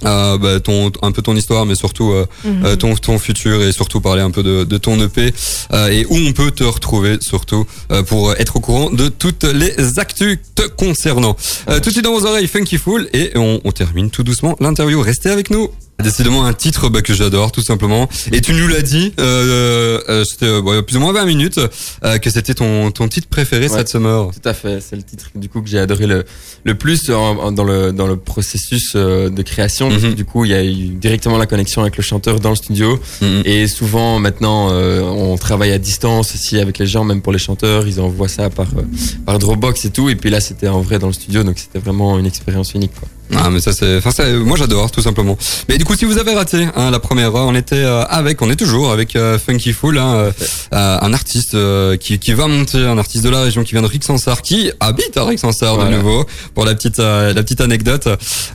Euh, bah, ton, un peu ton histoire, mais surtout euh, Mhm. euh, ton, ton futur et surtout parler un peu de, de ton EP euh, et où on peut te retrouver surtout euh, pour être au courant de toutes les actus te concernant. Euh, tout de suite dans vos oreilles, Funky Fool et on, on termine tout doucement l'interview. Restez avec nous. Décidément un titre bah, que j'adore tout simplement. Et tu nous l'as dit, euh, euh, c'était euh, bon, il y a plus ou moins 20 minutes, euh, que c'était ton, ton titre préféré Ouais. cette summer. Tout à fait, c'est le titre du coup que j'ai adoré le, le plus en- en- dans le dans le processus de création. parce que Mhm. Du coup, il y a eu directement la connexion avec le chanteur dans le studio. Mhm. Et souvent maintenant, on travaille à distance aussi avec les gens, même pour les chanteurs, ils envoient ça par par Dropbox et tout. Et puis là, c'était en vrai dans le studio, donc c'était vraiment une expérience unique. Quoi. Ah mais ça c'est, enfin moi j'adore tout simplement. Mais du coup si vous avez raté hein, la première heure, on était euh, avec, on est toujours avec euh, Funky Fool, hein, euh, euh, un artiste euh, qui, qui va monter, un artiste de la région qui vient de Rixensart, qui habite à Rixensart de nouveau. Pour la petite euh, la petite anecdote,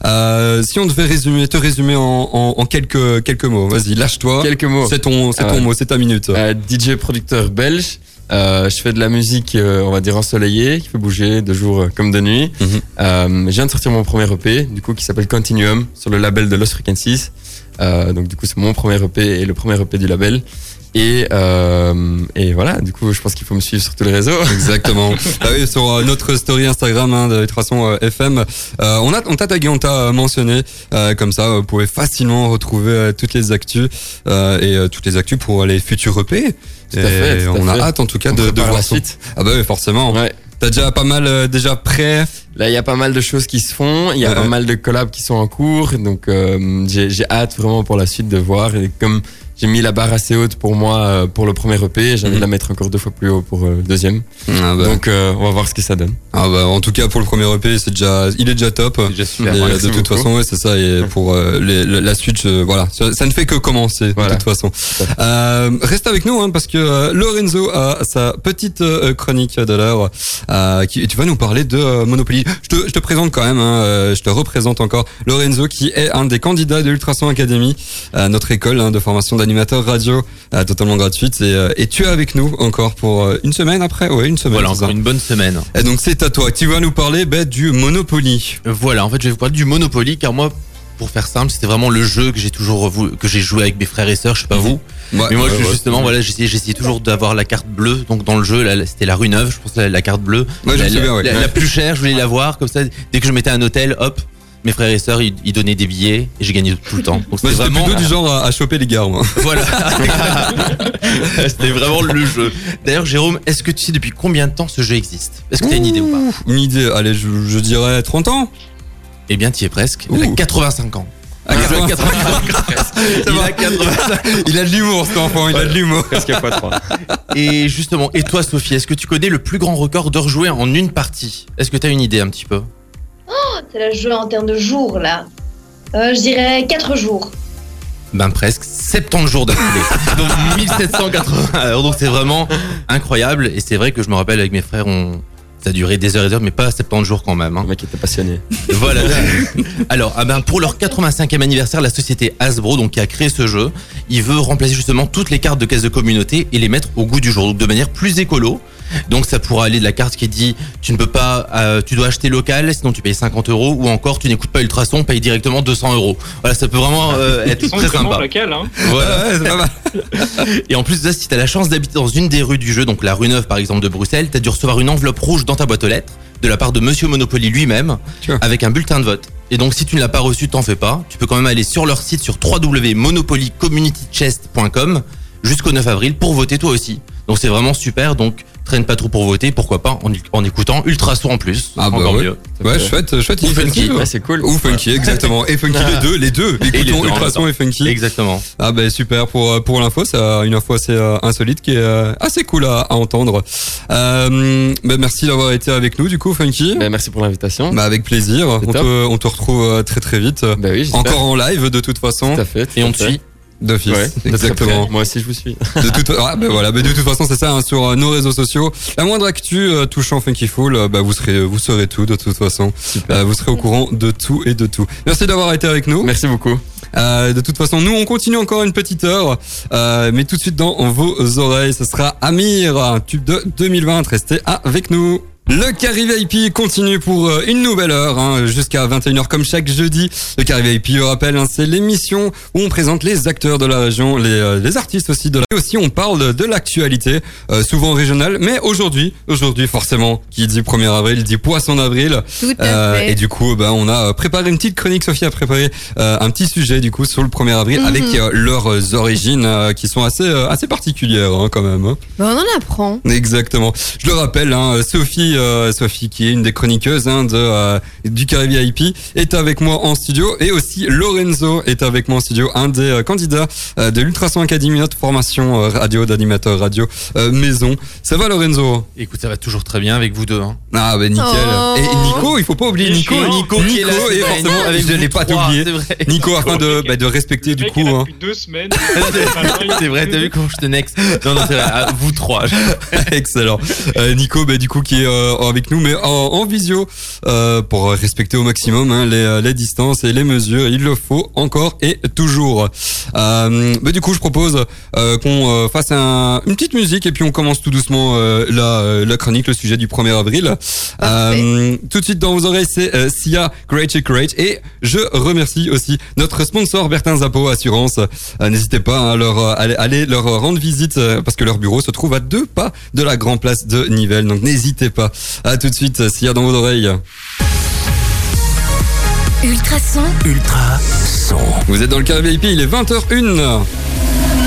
euh, si on devait résumer, te résumer en, en, en quelques quelques mots, vas-y lâche-toi. Quelques mots. C'est ton c'est ton mot, c'est ta minute. DJ producteur belge. Euh, je fais de la musique, euh, on va dire ensoleillée, qui fait bouger de jour euh, comme de nuit. Mhm. Euh, je viens de sortir mon premier EP, du coup, qui s'appelle Continuum, sur le label de Lost Frequencies. Euh, donc, du coup, c'est mon premier EP et le premier EP du label. Et, euh, et voilà, du coup, je pense qu'il faut me suivre sur tous les réseaux. Exactement. ah oui, sur euh, notre story Instagram hein, de Ultrason euh, FM, euh, on a on t'a tagué, on t'a mentionné euh, comme ça, vous pouvez facilement retrouver toutes les actus euh, et toutes les actus pour les futurs EP. Tout à fait, tout à on fait. a hâte en tout cas On de, de voir la suite. Ah bah oui, forcément. Ouais. T'as déjà pas mal euh, déjà prêt Là, il y a pas mal de choses qui se font. Il y a Ouais. pas mal de collabs qui sont en cours. Donc, euh, j'ai j'ai hâte vraiment pour la suite de voir. Et comme j'ai mis la barre assez haute pour moi euh, pour le premier EP, j'ai envie de la mettre encore deux fois plus haut pour euh, le deuxième. ah bah, Donc, euh, on va voir ce que ça donne. ah bah, en tout cas pour le premier EP, c'est déjà, il est déjà top. Déjà super. Et, euh, de toute beaucoup. façon, ouais, c'est ça. Et pour euh, les- la, la suite, je- voilà, ça, ça ne fait que commencer Voilà. de toute façon. Euh, reste avec nous hein, parce que euh, Lorenzo a sa petite euh, chronique de l'heure. Euh, qui, et tu vas nous parler de euh, Monopoly. Je te, je te présente quand même, hein, euh, je te représente encore Lorenzo qui est un des candidats de Ultrason Academy, euh, notre école hein, de formation d'animateur radio euh, totalement gratuite. Et, euh, et tu es avec nous encore pour euh, une semaine après, ouais, une semaine. Voilà, encore ça. une bonne semaine. Et donc c'est à toi. Tu vas nous parler bah, du Monopoly. Voilà, en fait, je vais vous parler du Monopoly, car moi, pour faire simple, c'était vraiment le jeu que j'ai toujours que j'ai joué avec mes frères et sœurs. Je sais pas vous, Ouais, mais moi, ouais, je- ouais. justement, voilà, j'essayais, j'essayais toujours d'avoir la carte bleue. Donc dans le jeu, là, c'était la rue neuve, je pense la, la carte bleue, la, la plus chère. Je voulais l'avoir comme ça. Dès que je mettais un hôtel, hop. Mes frères et sœurs, ils, ils donnaient des billets et j'ai gagné tout le temps. Donc c'était vraiment, plutôt du genre à, à choper les gars, moi. voilà, c'était vraiment le jeu. D'ailleurs, Jérôme, est-ce que tu sais depuis combien de temps ce jeu existe? Est-ce que tu as une idée ou pas? Une idée, allez, je, je dirais 30 ans. Eh bien, tu y es presque. Il a Ouh. 85 ans. Ah, Il a 85. 85 Il a 85 Il a de l'humour, cet enfant, il a de l'humour. Presque fois trois. Et justement, et toi Sophie, est-ce que tu connais le plus grand record d'heures jouées en une partie? Est-ce que tu as une idée un petit peu? C'est la jeu en termes de jours là. Euh, je dirais 4 jours. Ben presque 70 jours d'affilée. donc 1780 heures. Donc c'est vraiment incroyable. Et c'est vrai que je me rappelle avec mes frères, on... ça a duré des heures et des heures, mais pas 70 jours quand même. hein. Le mec était passionné. Voilà. Alors, ah ben, pour leur 85e anniversaire, la société Hasbro, donc qui a créé ce jeu, il veut remplacer justement toutes les cartes de caisse de communauté et les mettre au goût du jour, donc de manière plus écolo. Donc ça pourra aller de la carte qui dit tu ne peux pas, euh, tu dois acheter local, sinon tu payes 50 euros, ou encore tu n'écoutes pas Ultrason, paye directement 200 euros. Voilà, ça peut vraiment euh, être très sympa. local, hein. Voilà. Ouais, c'est pas mal. Et en plus de ça, si tu as la chance d'habiter dans une des rues du jeu, donc la rue Neuve par exemple de Bruxelles, tu as dû recevoir une enveloppe rouge dans ta boîte aux lettres de la part de Monsieur Monopoly lui-même avec un bulletin de vote. Et donc si tu ne l'as pas reçu, t'en fais pas. Tu peux quand même aller sur leur site sur www.monopolycommunitychest.com jusqu'au 9 avril pour voter toi aussi. Donc c'est vraiment super. Donc traîne pas trop pour voter, pourquoi pas en, en écoutant Ultrason en plus. Ah bah encore ouais. mieux. Ouais, chouette, chouette Ou funky. Ouais, c'est cool. Ou funky, exactement. Et funky, les deux, les deux. Écoutons Ultrason et funky. Exactement. Ah bah super pour euh, pour l'info, c'est une info assez euh, insolite qui est euh, assez cool à, à entendre. Euh, bah, merci d'avoir été avec nous du coup Funky. Ben, merci pour l'invitation. Bah avec plaisir. On te, on te retrouve très très vite. Ben oui. Encore en live de toute façon. Tout à fait. tout Et on te suit. D'office. Ouais, exactement. Moi aussi, je vous suis. De toute, ah, ben voilà, ben de toute façon, c'est ça, hein, sur euh, nos réseaux sociaux. La moindre actu euh, touchant Funky Fool, euh, bah, vous serez, vous saurez tout, de toute façon. Euh, vous serez au courant de tout et de tout. Merci d'avoir été avec nous. Merci beaucoup. Euh, de toute façon, nous, on continue encore une petite heure, euh, mais tout de suite dans vos oreilles, ce sera Amir, un tube de 2020. Restez avec nous. Le Carré VIP continue pour euh, une nouvelle heure, hein, jusqu'à 21h comme chaque jeudi. Le Carré VIP, je rappelle, hein, c'est l'émission où on présente les acteurs de la région, les, euh, les artistes aussi de la... Et aussi, on parle de l'actualité, euh, souvent régionale, mais aujourd'hui, aujourd'hui forcément, qui dit 1er avril, dit poisson d'avril. Tout à Euh, fait. et du coup, ben, on a préparé une petite chronique. Sophie a préparé euh, un petit sujet du coup sur le 1er avril Mhm. avec euh, leurs origines euh, qui sont assez euh, assez particulières hein, quand même. hein. Bon, on en apprend. Exactement. Je le rappelle, hein, Sophie, euh, Sophie qui est une des chroniqueuses hein, de euh, du Carré VIP est avec moi en studio et aussi Lorenzo est avec moi en studio, un des euh, candidats euh, de l'Ultrason Academy, notre formation euh, radio d'animateur radio euh, maison. Ça va Lorenzo? Écoute, ça va toujours très bien avec vous deux. Hein. Ah ben nickel. Oh. Et Nico, il faut pas oublier Nico. Nico, qui est là, et forcément, Avec je l'ai pas oublié. c'est vrai. Nico afin de, bah, de respecter Le du mec coup. hein. depuis deux semaines. c'est vrai, t'as vu comment je te nex Non, non, c'est vrai, à vous trois. Excellent. Euh, Nico, bah, du coup, qui est euh, avec nous, mais en, en visio, euh, pour respecter au maximum hein, les, euh, les distances et les mesures. Il le faut encore et toujours. Euh, bah, du coup, je propose euh, qu'on euh, fasse un, une petite musique et puis on commence tout doucement euh, la, la chronique, le sujet du 1er avril. Euh, tout de suite dans vos oreilles, c'est euh, Sia Great Shake Great. Et je remercie aussi notre sponsor Bertin Zappo Assurance. N'hésitez pas hein, à leur, euh, aller, aller leur rendre visite parce que leur bureau se trouve à deux pas de la Grand Place de Nivelles. Donc n'hésitez pas. À tout de suite, Sia dans vos oreilles. Ultrason, Ultra son. Vous êtes dans le carré VIP, il est 20h01.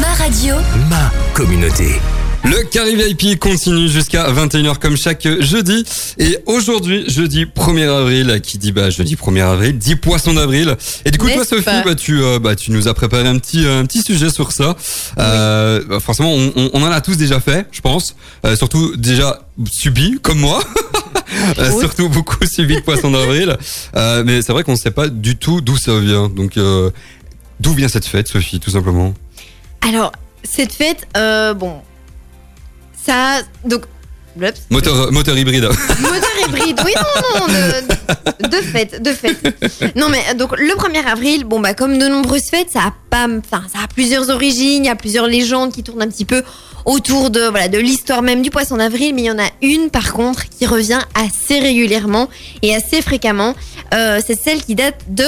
ma radio, Ma communauté. Le Carré VIP continue jusqu'à 21h comme chaque jeudi. Et aujourd'hui, jeudi 1er avril, qui dit bah jeudi 1er avril, dit poisson d'avril. Et du coup, toi Sophie, bah tu, euh, bah tu nous as préparé un petit, un petit sujet sur ça. Euh, bah, forcément, on, on- on en a tous déjà fait, je pense. Euh, surtout déjà subi, comme moi. Euh, surtout beaucoup subi de poisson d'avril. Euh, mais c'est vrai qu'on ne sait pas du tout d'où ça vient. Donc, euh, d'où vient cette fête, Sophie, tout simplement? Alors, cette fête, bon, ça, donc. Moteur, moteur hybride. Moteur hybride, oui, non, non, de, de fait, de fait. Non, mais donc le 1er avril, bon, bah, comme de nombreuses fêtes, ça a pas, enfin, ça a plusieurs origines, il y a plusieurs légendes qui tournent un petit peu autour de, voilà, de l'histoire même du poisson d'avril, mais il y en a une, par contre, qui revient assez régulièrement et assez fréquemment. Euh, c'est celle qui date de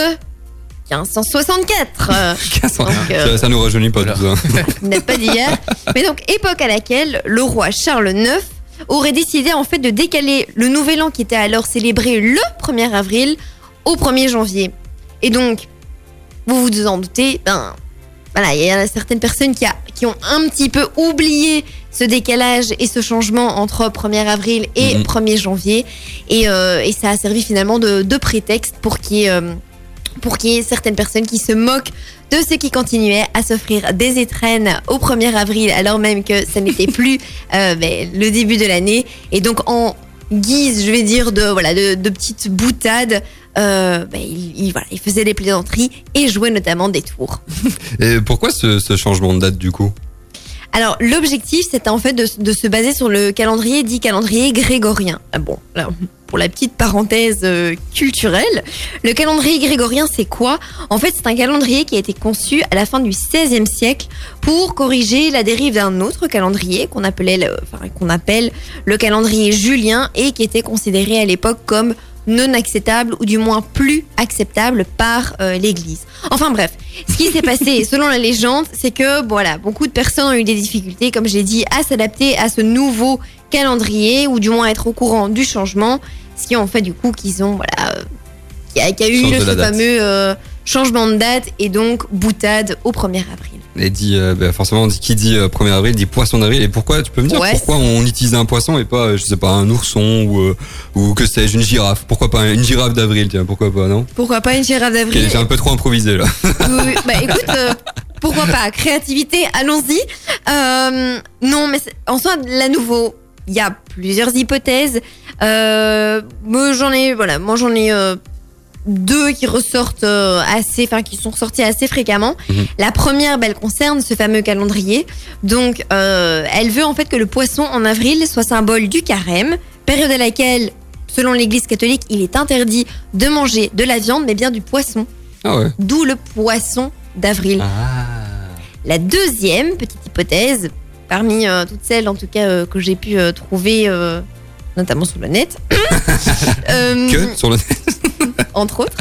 1564. Euh, donc, euh, ça, ça nous rajeunit pas tout ça. n'est pas d'hier. Mais donc, époque à laquelle le roi Charles IX aurait décidé en fait de décaler le nouvel an qui était alors célébré le 1er avril au 1er janvier. Et donc, vous vous en doutez, ben voilà, il y a certaines personnes qui, a- qui ont un petit peu oublié ce décalage et ce changement entre 1er avril et Mhm. 1er janvier. Et, euh, et ça a servi finalement de, de prétexte pour qu'il y ait, euh, pour qu'il y ait certaines personnes qui se moquent de ceux qui continuaient à s'offrir des étrennes au 1er avril, alors même que ça n'était plus euh, ben, le début de l'année. Et donc, en guise, je vais dire, de, voilà, de, de petites boutades, euh, ben, il, il- voilà, il faisait des plaisanteries et jouait notamment des tours. Et pourquoi ce, ce changement de date du coup? Alors, l'objectif, c'était en fait de, se baser sur le calendrier dit calendrier grégorien. Ah bon, alors, pour la petite parenthèse euh, culturelle, le calendrier grégorien, c'est quoi? En fait, c'est un calendrier qui a été conçu à la fin du XVIe siècle pour corriger la dérive d'un autre calendrier qu'on appelait, qu'on appelle le calendrier julien et qui était considéré à l'époque comme non acceptable ou du moins plus acceptable par euh, l'Église. Enfin bref, ce qui s'est passé selon la légende, c'est que voilà, beaucoup de personnes ont eu des difficultés, comme je l'ai dit, à s'adapter à ce nouveau calendrier ou du moins être au courant du changement, ce qui en fait du coup qu'ils ont voilà, euh, qu'il y, a- qu'il y a eu le ce fameux euh, changement de date et donc boutade au 1er avril. Et dit, euh, bah, forcément, dit- qui dit euh, 1er avril dit poisson d'avril. Et pourquoi Tu peux me dire Ouais, pourquoi on utilisait un poisson et pas, euh, je sais pas, un ourson ou euh, ou que sais-je, une girafe? Pourquoi pas une girafe d'avril Tiens, pourquoi pas non? Pourquoi pas une girafe d'avril? J'ai un peu trop improvisé là. Oui. Bah écoute, euh, pourquoi pas? Créativité, allons-y. Euh, non, mais en soi, là nouveau, il y a plusieurs hypothèses. Euh, moi, j'en ai, voilà, moi j'en ai euh, deux qui ressortent euh, assez, enfin qui sont ressorties assez fréquemment. Mhm. La première, bah, elle concerne ce fameux calendrier. Donc, euh, elle veut en fait que le poisson en avril soit symbole du carême, période à laquelle, selon l'Église catholique, il est interdit de manger de la viande, mais bien du poisson. Ah ouais. D'où le poisson d'avril. La deuxième petite hypothèse, parmi euh, toutes celles en tout cas euh, que j'ai pu trouver, notamment sur le net, euh, Que sur le. entre autres,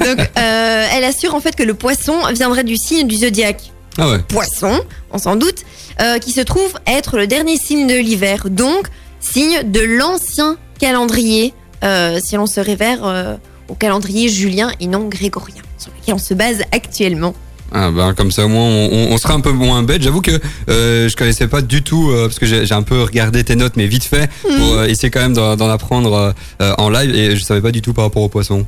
donc, euh, elle assure en fait que le poisson viendrait du signe du zodiaque Ah ouais. poisson, on s'en doute, euh, qui se trouve être le dernier signe de l'hiver, donc signe de l'ancien calendrier, si l'on se réfère euh, au calendrier julien et non grégorien, sur lequel on se base actuellement. Ah ben comme ça au moins on, on- on sera un peu moins bête. J'avoue que euh, je connaissais pas du tout euh, parce que j'ai un peu regardé tes notes mais vite fait Mhm. pour euh, essayer quand même d'en apprendre euh, euh, en live et je savais pas du tout par rapport au poisson.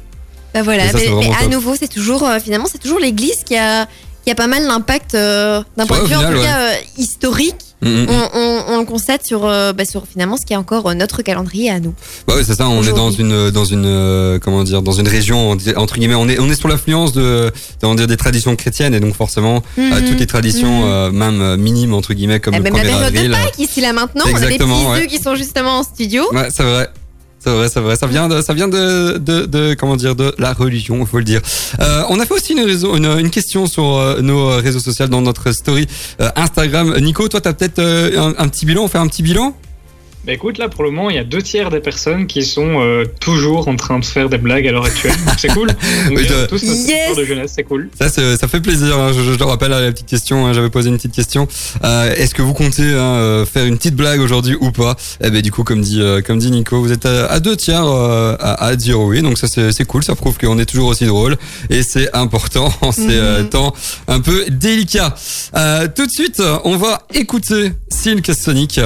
Bah voilà, ça, mais, à top. nouveau, c'est toujours euh, finalement c'est toujours l'Église qui a qui a pas mal d'impact euh, d'un point de vue en tout cas historique. Mhm. On, on- on le constate sur euh, bah, sur finalement ce qui est encore euh, notre calendrier à nous. Bah ouais, c'est ça. On est dans une dans une euh, comment dire dans une région entre guillemets on est on est sous l'influence de on dire des traditions chrétiennes et donc forcément euh, Mhm. toutes les traditions euh, même euh, minimes entre guillemets comme Ah, le même la 1er période de avril. Pâques ici là maintenant, on a des petits ouais. qui sont justement en studio. Ouais, c'est vrai. C'est vrai, c'est vrai. Ça vient de, ça vient de, de, de, comment dire, de la religion, il faut le dire. Euh, on a fait aussi une, raison, une, une question sur euh, nos réseaux sociaux dans notre story euh, Instagram. Nico, toi, t'as peut-être euh, un petit bilan. On fait un petit bilan? Bah écoute, là pour le moment, il y a deux tiers des personnes qui sont euh, toujours en train de faire des blagues à l'heure actuelle. Donc, C'est cool. On Oui, je- tous notre Yes. de jeunesse, c'est cool. Ça, c'est- ça fait plaisir. hein. Je, je te rappelle à la petite question. hein, J'avais posé une petite question. Euh, Est-ce que vous comptez hein, euh, faire une petite blague aujourd'hui ou pas? Eh ben, du coup, comme dit, euh, comme dit Nico, vous êtes à, à deux tiers euh, à, à dire oui. Donc ça, c'est c'est cool. Ça prouve qu'on est toujours aussi drôle et c'est important en ces euh, Mhm. temps un peu délicats. Euh, tout de suite, on va écouter Silk Sonic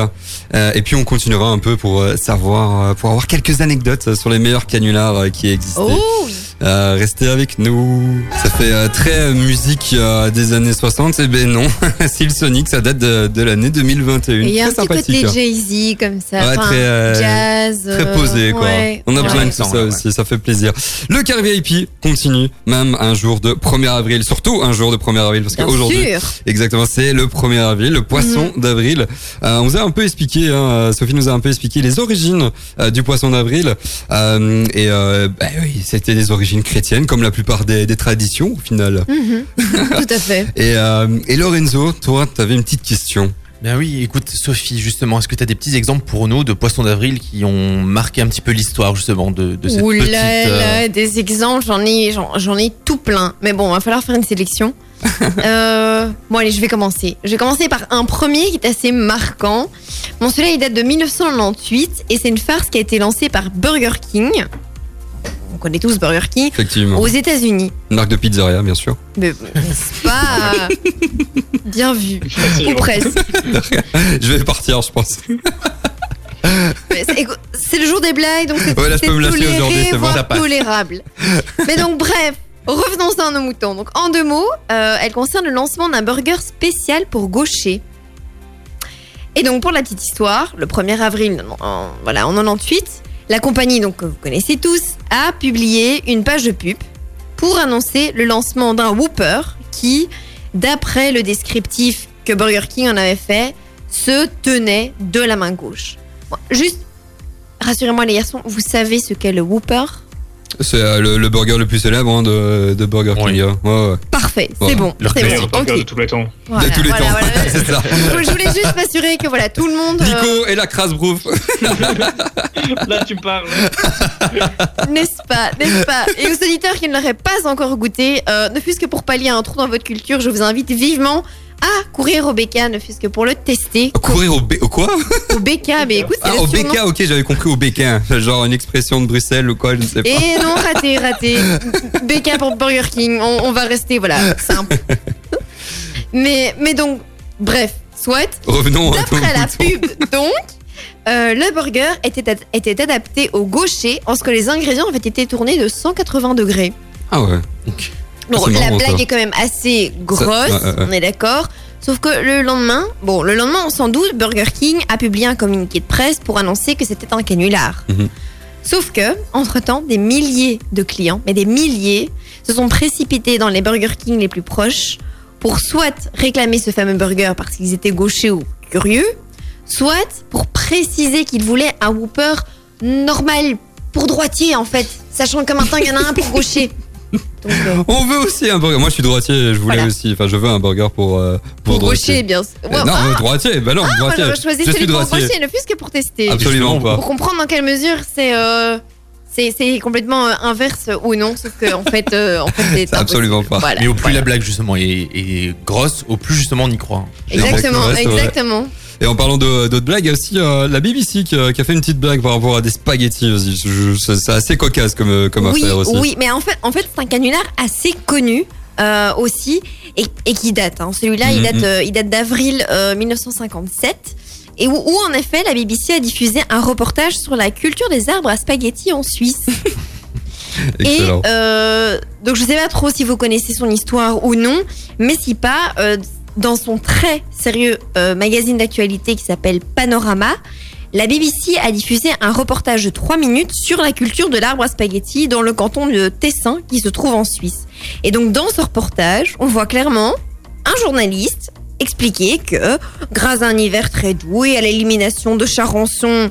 euh, et puis on continuera un peu pour euh, savoir, euh, pour avoir quelques anecdotes sur les meilleurs canulars euh, qui existent. Oh oui. Euh, restez avec nous. Ça fait euh, très euh, musique euh, des années 60. Eh ben non, Steel Sonic, ça date de, de l'année 2021. Et il y a un petit côté hein. Jay-Z comme ça. Ouais, enfin, très, euh, jazz. Très euh, posé, quoi. ouais, On a ouais. besoin de tout ça ouais. aussi, ça fait plaisir. Le car VIP continue, même un jour de 1er avril, surtout un jour de 1er avril, parce Bien qu'aujourd'hui, sûr. Exactement, c'est le 1er avril, le poisson d'avril. Euh, on vous a un peu expliqué, hein, Sophie nous a un peu expliqué les origines euh, du poisson d'avril. Euh, et euh, bah oui, c'était des origines chrétiennes, comme la plupart des, des traditions au final. Mhm. Tout à fait. Et, euh, et Lorenzo, toi, tu avais une petite question. Ben oui, écoute, Sophie, justement, est-ce que tu as des petits exemples pour nous de poissons d'avril qui ont marqué un petit peu l'histoire, justement, de, de cette Ouh là petite. euh, là, des exemples, j'en ai, j'en, j'en ai tout plein. Mais bon, va falloir faire une sélection. euh, bon, allez, je vais commencer. Je vais commencer par un premier qui est assez marquant. Bon, celui-là, il date de 1998 et c'est une farce qui a été lancée par Burger King. On connaît tous Burger King. Effectivement. Aux États-Unis. Une marque de pizzeria, bien sûr. Mais n'est-ce pas Bien vu. Ou presque. je vais partir, je pense. Mais c'est- le jour des blagues, donc c'est Ouais, là, je c'est peux me lâcher toléré, bon, voire tolérable. Mais donc, bref, revenons à nos moutons. Donc, en deux mots, euh, elle concerne le lancement d'un burger spécial pour gaucher. Et donc, pour la petite histoire, le 1er avril en, voilà, en 98, la compagnie, donc, que vous connaissez tous, a publié une page de pub pour annoncer le lancement d'un Whopper qui, d'après le descriptif que Burger King en avait fait, se tenait de la main gauche. Juste, rassurez-moi les garçons, vous savez ce qu'est le Whopper? C'est euh, le, le burger le plus célèbre hein, de, de Burger King. Oui. hein. Ouais, ouais. Parfait, Ouais. c'est bon. Leur c'est Meilleur bon. burger ok. de tous les temps. Voilà, de tous les voilà, temps. voilà. c'est ça. Je je voulais juste m'assurer que voilà, tout le monde, euh, Nico et la crasse brouf. Là, tu parles. n'est-ce pas, n'est-ce pas? Et aux auditeurs qui ne l'auraient pas encore goûté, euh, ne fût-ce que pour pallier un trou dans votre culture, je vous invite vivement à courir au BK, ne fût-ce que pour le tester. Courir au, B- quoi? Au BK, mais écoute, c'est Ah, au. BK, ok, j'avais compris au Béquin. Genre une expression de Bruxelles ou quoi, je ne sais pas. Et non, raté, raté. BK pour Burger King. On, on va rester, voilà, simple. Mais, mais donc, bref, soit. Revenons à D'après la pub, donc, euh, le burger était, ad- était adapté au gaucher en ce que les ingrédients avaient été tournés de 180 degrés. Ah ouais. C'est la marrant, blague ça. est quand même assez grosse, ouais, ouais, ouais. on est d'accord. Sauf que le lendemain, bon, le lendemain, on s'en doute, Burger King a publié un communiqué de presse pour annoncer que c'était un canular. Mhm. Sauf que, entre-temps, des milliers de clients, mais des milliers, se sont précipités dans les Burger King les plus proches pour soit réclamer ce fameux burger parce qu'ils étaient gauchers ou curieux, soit pour préciser qu'ils voulaient un Whopper normal pour droitier en fait, sachant que maintenant il y en a un pour gaucher. Donc, euh, On veut aussi un burger. Moi, je suis droitier. Je voulais Voilà. aussi. Enfin, je veux un burger pour euh, pour, pour droitier. gaucher, bien sûr. Euh, Ouais, non, ah, droitier. Bah non, moi droitier. je celui suis pour droitier. gaucher, ne fût-ce que pour tester. Absolument pas. Pour comprendre dans quelle mesure c'est euh, c'est c'est complètement inverse ou non, sauf que en fait, euh, en fait c'est absolument pas. Voilà. Mais au plus voilà. la blague, justement, est, est grosse, au plus, justement, on y croit. Exactement, exactement. Et en parlant d'autres blagues, il y a aussi euh, la BBC qui, a qui a fait une petite blague par rapport à des spaghettis aussi. C'est assez cocasse comme, euh, comme oui, affaire aussi. oui, mais en fait, en fait c'est un canular assez connu euh, aussi et, et qui date. hein. Celui-là, il Mhm. date, euh, il date d'avril euh, 1957. Et où, où, en effet la BBC a diffusé un reportage sur la culture des arbres à spaghettis en Suisse. Et euh, donc je sais pas trop si vous connaissez son histoire ou non, mais si pas, euh, dans son très sérieux euh, magazine d'actualité qui s'appelle Panorama, la BBC a diffusé un reportage de 3 minutes sur la culture de l'arbre à spaghetti dans le canton de Tessin qui se trouve en Suisse. Et donc dans ce reportage, on voit clairement un journaliste expliquer que grâce à un hiver très doux et à l'élimination de charançons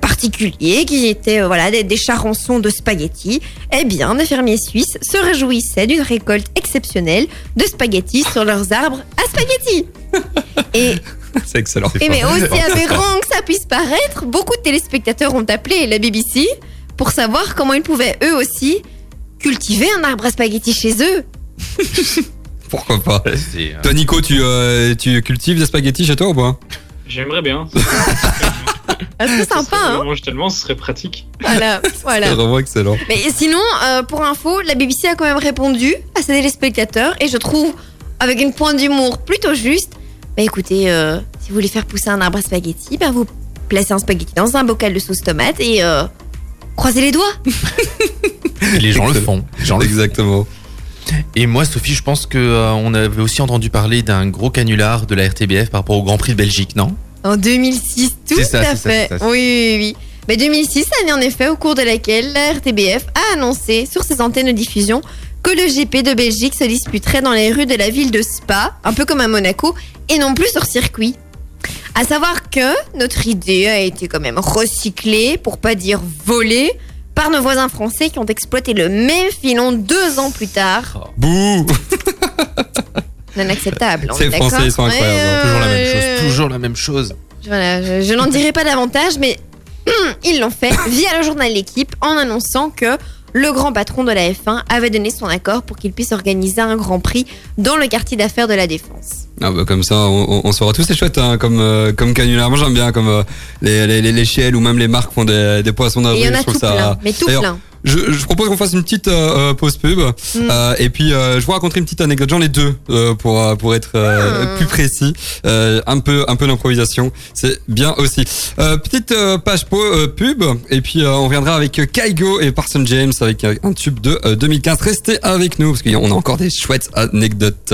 particuliers qui étaient euh, voilà des, des charançons de spaghettis, eh bien les fermiers suisses se réjouissaient d'une récolte exceptionnelle de spaghettis sur leurs arbres à spaghettis. Et C'est excellent. Et mais aussi aberrant que ça puisse paraître, beaucoup de téléspectateurs ont appelé la BBC pour savoir comment ils pouvaient eux aussi cultiver un arbre à spaghetti chez eux. Pourquoi pas euh, Toi, Nico, tu, euh, tu cultives des spaghettis chez toi ou pas? J'aimerais bien. Ah, C'est sympa, hein mange tellement, ce serait pratique. Voilà, voilà. C'est vraiment excellent. Mais sinon, euh, pour info, la BBC a quand même répondu à ses téléspectateurs et je trouve, avec une pointe d'humour plutôt juste, bah écoutez, euh, si vous voulez faire pousser un arbre à spaghetti, bah vous placez un spaghetti dans un bocal de sauce tomate et euh, croisez les doigts. et les gens le font. Les gens le font. Exactement. Et moi, Sophie, je pense que euh, on avait aussi entendu parler d'un gros canular de la RTBF par rapport au Grand Prix de Belgique, non? En 2006, tout ça, à ça, fait. ça. Oui, oui, oui. Mais 2006, année en effet au cours de laquelle la RTBF a annoncé sur ses antennes de diffusion que le GP de Belgique se disputerait dans les rues de la ville de Spa, un peu comme à Monaco, et non plus sur circuit. À savoir que notre idée a été quand même recyclée, pour pas dire volée, par nos voisins français qui ont exploité le même filon deux ans plus tard. Bouh Non acceptable. Ces Français, ils sont incroyables, hein. Toujours la même chose. ouais. Toujours la même chose. Voilà, je, je n'en dirai pas davantage, mais ils l'ont fait via le journal L'équipe en annonçant que le grand patron de la F1 avait donné son accord pour qu'il puisse organiser un grand prix dans le quartier d'affaires de la Défense. Ah bah comme ça, on, on, on saura tout. C'est chouette hein, comme euh, comme canular. Moi j'aime bien comme euh, les, les, les, Shell ou même les marques font des, des poissons d'avril. il y en Je a tout ça- plein, mais tout D'ailleurs, plein. Je, je propose qu'on fasse une petite euh, euh, pause pub Mm. euh, et puis euh, je vous raconterai une petite anecdote. J'en ai deux euh, pour pour être euh, Ah. plus précis. Euh, un peu un peu d'improvisation, c'est bien aussi. Euh, petite euh, page po- euh, pub et puis euh, on reviendra avec Kaigo et Parson James avec un tube de euh, 2015. Restez avec nous parce qu'on a encore des chouettes anecdotes.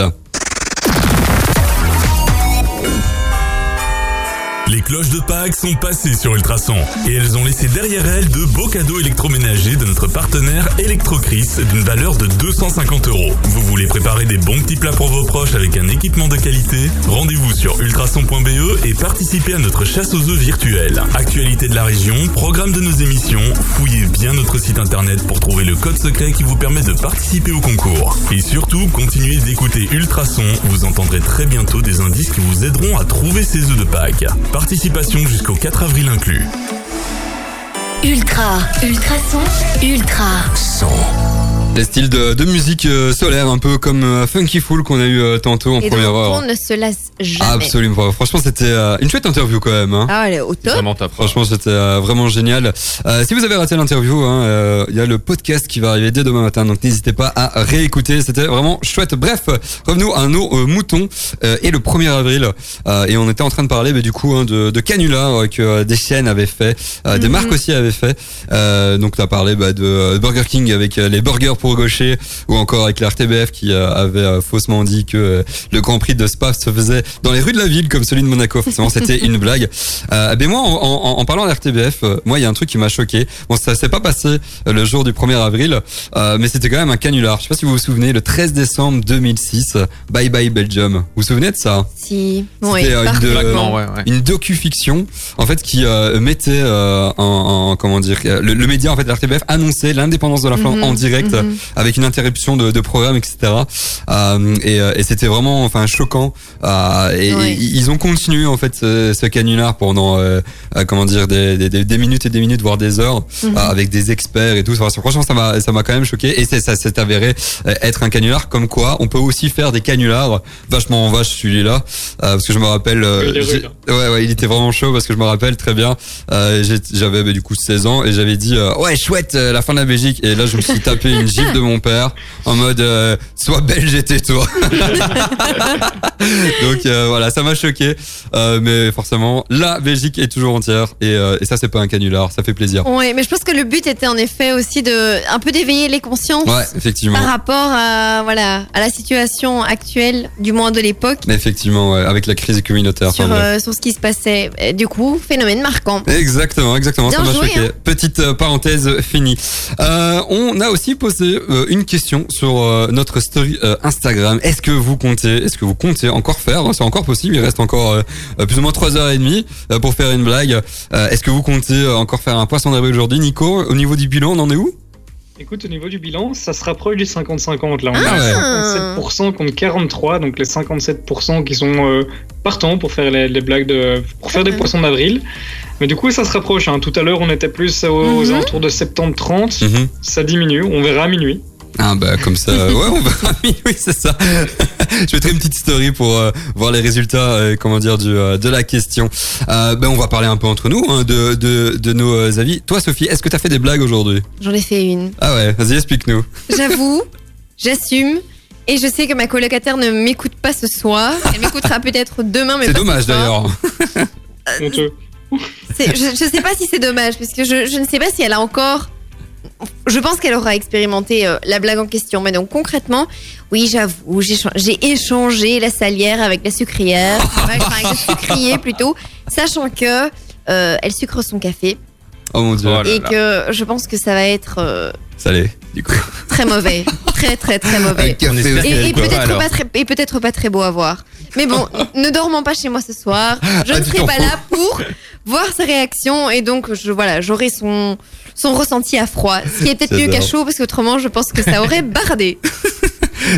Les cloches de Pâques sont passées sur Ultrason et elles ont laissé derrière elles de beaux cadeaux électroménagers de notre partenaire Electrocris d'une valeur de 250 euros. Vous voulez préparer des bons petits plats pour vos proches avec un équipement de qualité? Rendez-vous sur ultrason.be et participez à notre chasse aux œufs virtuelle. Actualité de la région, programme de nos émissions, fouillez bien notre site internet pour trouver le code secret qui vous permet de participer au concours. Et surtout, continuez d'écouter Ultrason, vous entendrez très bientôt des indices qui vous aideront à trouver ces œufs de Pâques. Participation jusqu'au 4 avril inclus. Ultra, ultrason, ultra. Son. Des styles de, de musique euh, solaire, un peu comme euh, Funky Fool qu'on a eu euh, tantôt en Et donc première heure. on ne se lasse jamais. Absolument. Franchement, c'était une chouette interview quand même. Hein. Ah, elle est au top. Vraiment top. Franchement, c'était vraiment génial. Euh, si vous avez raté l'interview, hein, euh, il y a le podcast qui va arriver dès demain matin, donc n'hésitez pas à réécouter. C'était vraiment chouette. Bref, revenons à nos euh, moutons. Euh, et le 1er avril, euh, et on était en train de parler du coup hein, de, de canulars euh, que euh, des chaînes avaient fait, euh, des Mhm. marques aussi avaient fait. Euh, donc tu as parlé bah, de Burger King avec euh, les burgers pour gaucher, ou encore avec la RTBF qui euh, avait euh, faussement dit que euh, le Grand Prix de Spa se faisait dans les rues de la ville comme celui de Monaco. Forcément, c'était une blague. Euh, ben moi, en, en- en parlant de RTBF, euh, moi, il y a un truc qui m'a choqué. Bon, ça s'est pas passé euh, le jour du 1er avril, euh, mais c'était quand même un canular. Je sais pas si vous vous souvenez, le 13 décembre 2006, euh, Bye Bye Belgium. Vous vous souvenez de ça? Si, oui, C'était, euh, une, ouais, ouais. une docu-fiction en fait qui euh, mettait euh, en, en- comment dire le, le média en fait la RTBF annonçait l'indépendance de la Flandre Mhm, en direct mhm. Euh, avec une interruption de, de programme etc Euh, et, euh, et c'était vraiment enfin choquant. Euh, et, et ils ont continué en fait ce, ce canular pendant euh, euh, comment dire des, des, des- des minutes et des minutes voire des heures Mhm. euh, avec des experts et tout. Enfin, franchement ça m'a ça m'a quand même choqué. Et c'est ça s'est avéré euh, être un canular. Comme quoi on peut aussi faire des canulars. Vachement en vache celui-là. Euh, parce que je me rappelle euh, rude. ouais ouais il était vraiment chaud parce que je me rappelle très bien. Euh, j'ai- j'avais bah, du coup 16 ans et j'avais dit euh, ouais chouette euh, la fin de la Belgique et là je me suis tapé une gifle de mon père en mode euh, sois belge et tais-toi donc euh, voilà ça m'a choqué euh, mais forcément la Belgique est toujours entière et, euh, et ça c'est pas un canular ça fait plaisir Oui, mais je pense que le but était en effet aussi de un peu d'éveiller les consciences ouais effectivement par rapport à voilà à la situation actuelle, du moins de l'époque, effectivement ouais, avec la crise communautaire sur, enfin, bref. euh, sur ce qui se passait. Et du coup, phénomène marquant. Exactement, exactement, Bien ça m'a choqué. hein. Petite parenthèse finie. Euh, on a aussi posé euh, une question sur euh, notre story euh, Instagram. Est-ce que vous comptez, est-ce que vous comptez encore faire? C'est encore possible. Il reste encore plus ou moins trois heures et demie pour faire une blague. Est-ce que vous comptez encore faire un poisson d'avril aujourd'hui, Nico Au niveau du bilan, on en est où? Écoute, au niveau du bilan, ça se rapproche des 50-50. Là, on Ah ouais. à 57% contre 43, donc les 57% qui sont euh, partants pour faire les, les blagues de, pour faire des poissons d'avril. Mais du coup, ça se rapproche. hein. Tout à l'heure, on était plus aux, aux Mhm. alentours de 70-30. Mhm. Ça diminue. On verra à minuit. Ah bah comme ça, ouais, on verra. Oui, c'est ça. Je mettrai une petite story pour euh, voir les résultats, euh, comment dire, du, euh, de la question. Euh, ben on va parler un peu entre nous hein, de, de, de nos euh, avis. Toi, Sophie, est-ce que t'as fait des blagues aujourd'hui? J'en ai fait une. Ah ouais, vas-y, explique-nous. J'avoue, j'assume. Et je sais que ma colocataire ne m'écoute pas ce soir. Elle m'écoutera peut-être demain, mais C'est dommage d'ailleurs. Je, je sais pas si c'est dommage, parce que je, je ne sais pas si elle a encore. Je pense qu'elle aura expérimenté euh, la blague en question. Mais donc concrètement, oui, j'avoue, j'ai cha- j'ai échangé la salière avec la sucrière, enfin, avec le sucrier plutôt, sachant que euh, elle sucre son café Oh mon dieu, Oh là et là. que je pense que ça va être euh, salé. Du coup, très mauvais, très très très mauvais. au Et, peut-être pas très pas beau à voir. Mais bon, ne dormons pas chez moi ce soir. Je Ah, ne serai pas là pour voir sa réaction et donc je voilà, j'aurai son son ressenti à froid. Ce qui est peut-être mieux qu'à chaud parce qu'autrement je pense que ça aurait bardé.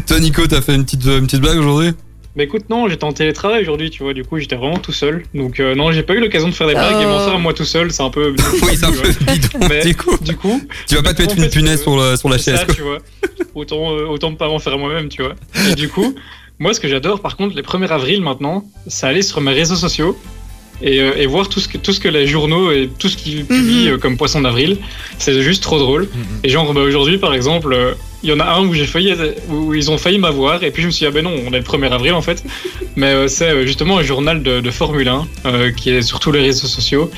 Toi, Nico, t'as fait une petite, une petite blague aujourd'hui? Mais écoute, non, j'étais en télétravail aujourd'hui, tu vois. Du coup, j'étais vraiment tout seul. Donc, euh, non, j'ai pas eu l'occasion de faire des blagues et m'en faire à moi tout seul, c'est un peu. Oui, c'est un peu bidon. Mais- Du coup, Du coup, tu vas pas te mettre une punaise euh, sur, le, sur la C'est chaise. ça, quoi. tu vois. Autant, euh, autant pas m'en faire à moi-même, tu vois. Et du coup, moi, ce que j'adore, par contre, les 1er avril maintenant, c'est aller sur mes réseaux sociaux et, euh, et voir tout ce, que, tout ce que les journaux et tout ce qu'ils publient euh, comme poisson d'avril. C'est juste trop drôle. Et genre, bah, aujourd'hui, par exemple, euh, il y en a un où j'ai failli, où ils ont failli m'avoir, et puis je me suis dit, ah ben non, on est le 1er avril en fait. Mais euh, c'est justement un journal de, de Formule 1 euh, qui est sur tous les réseaux sociaux.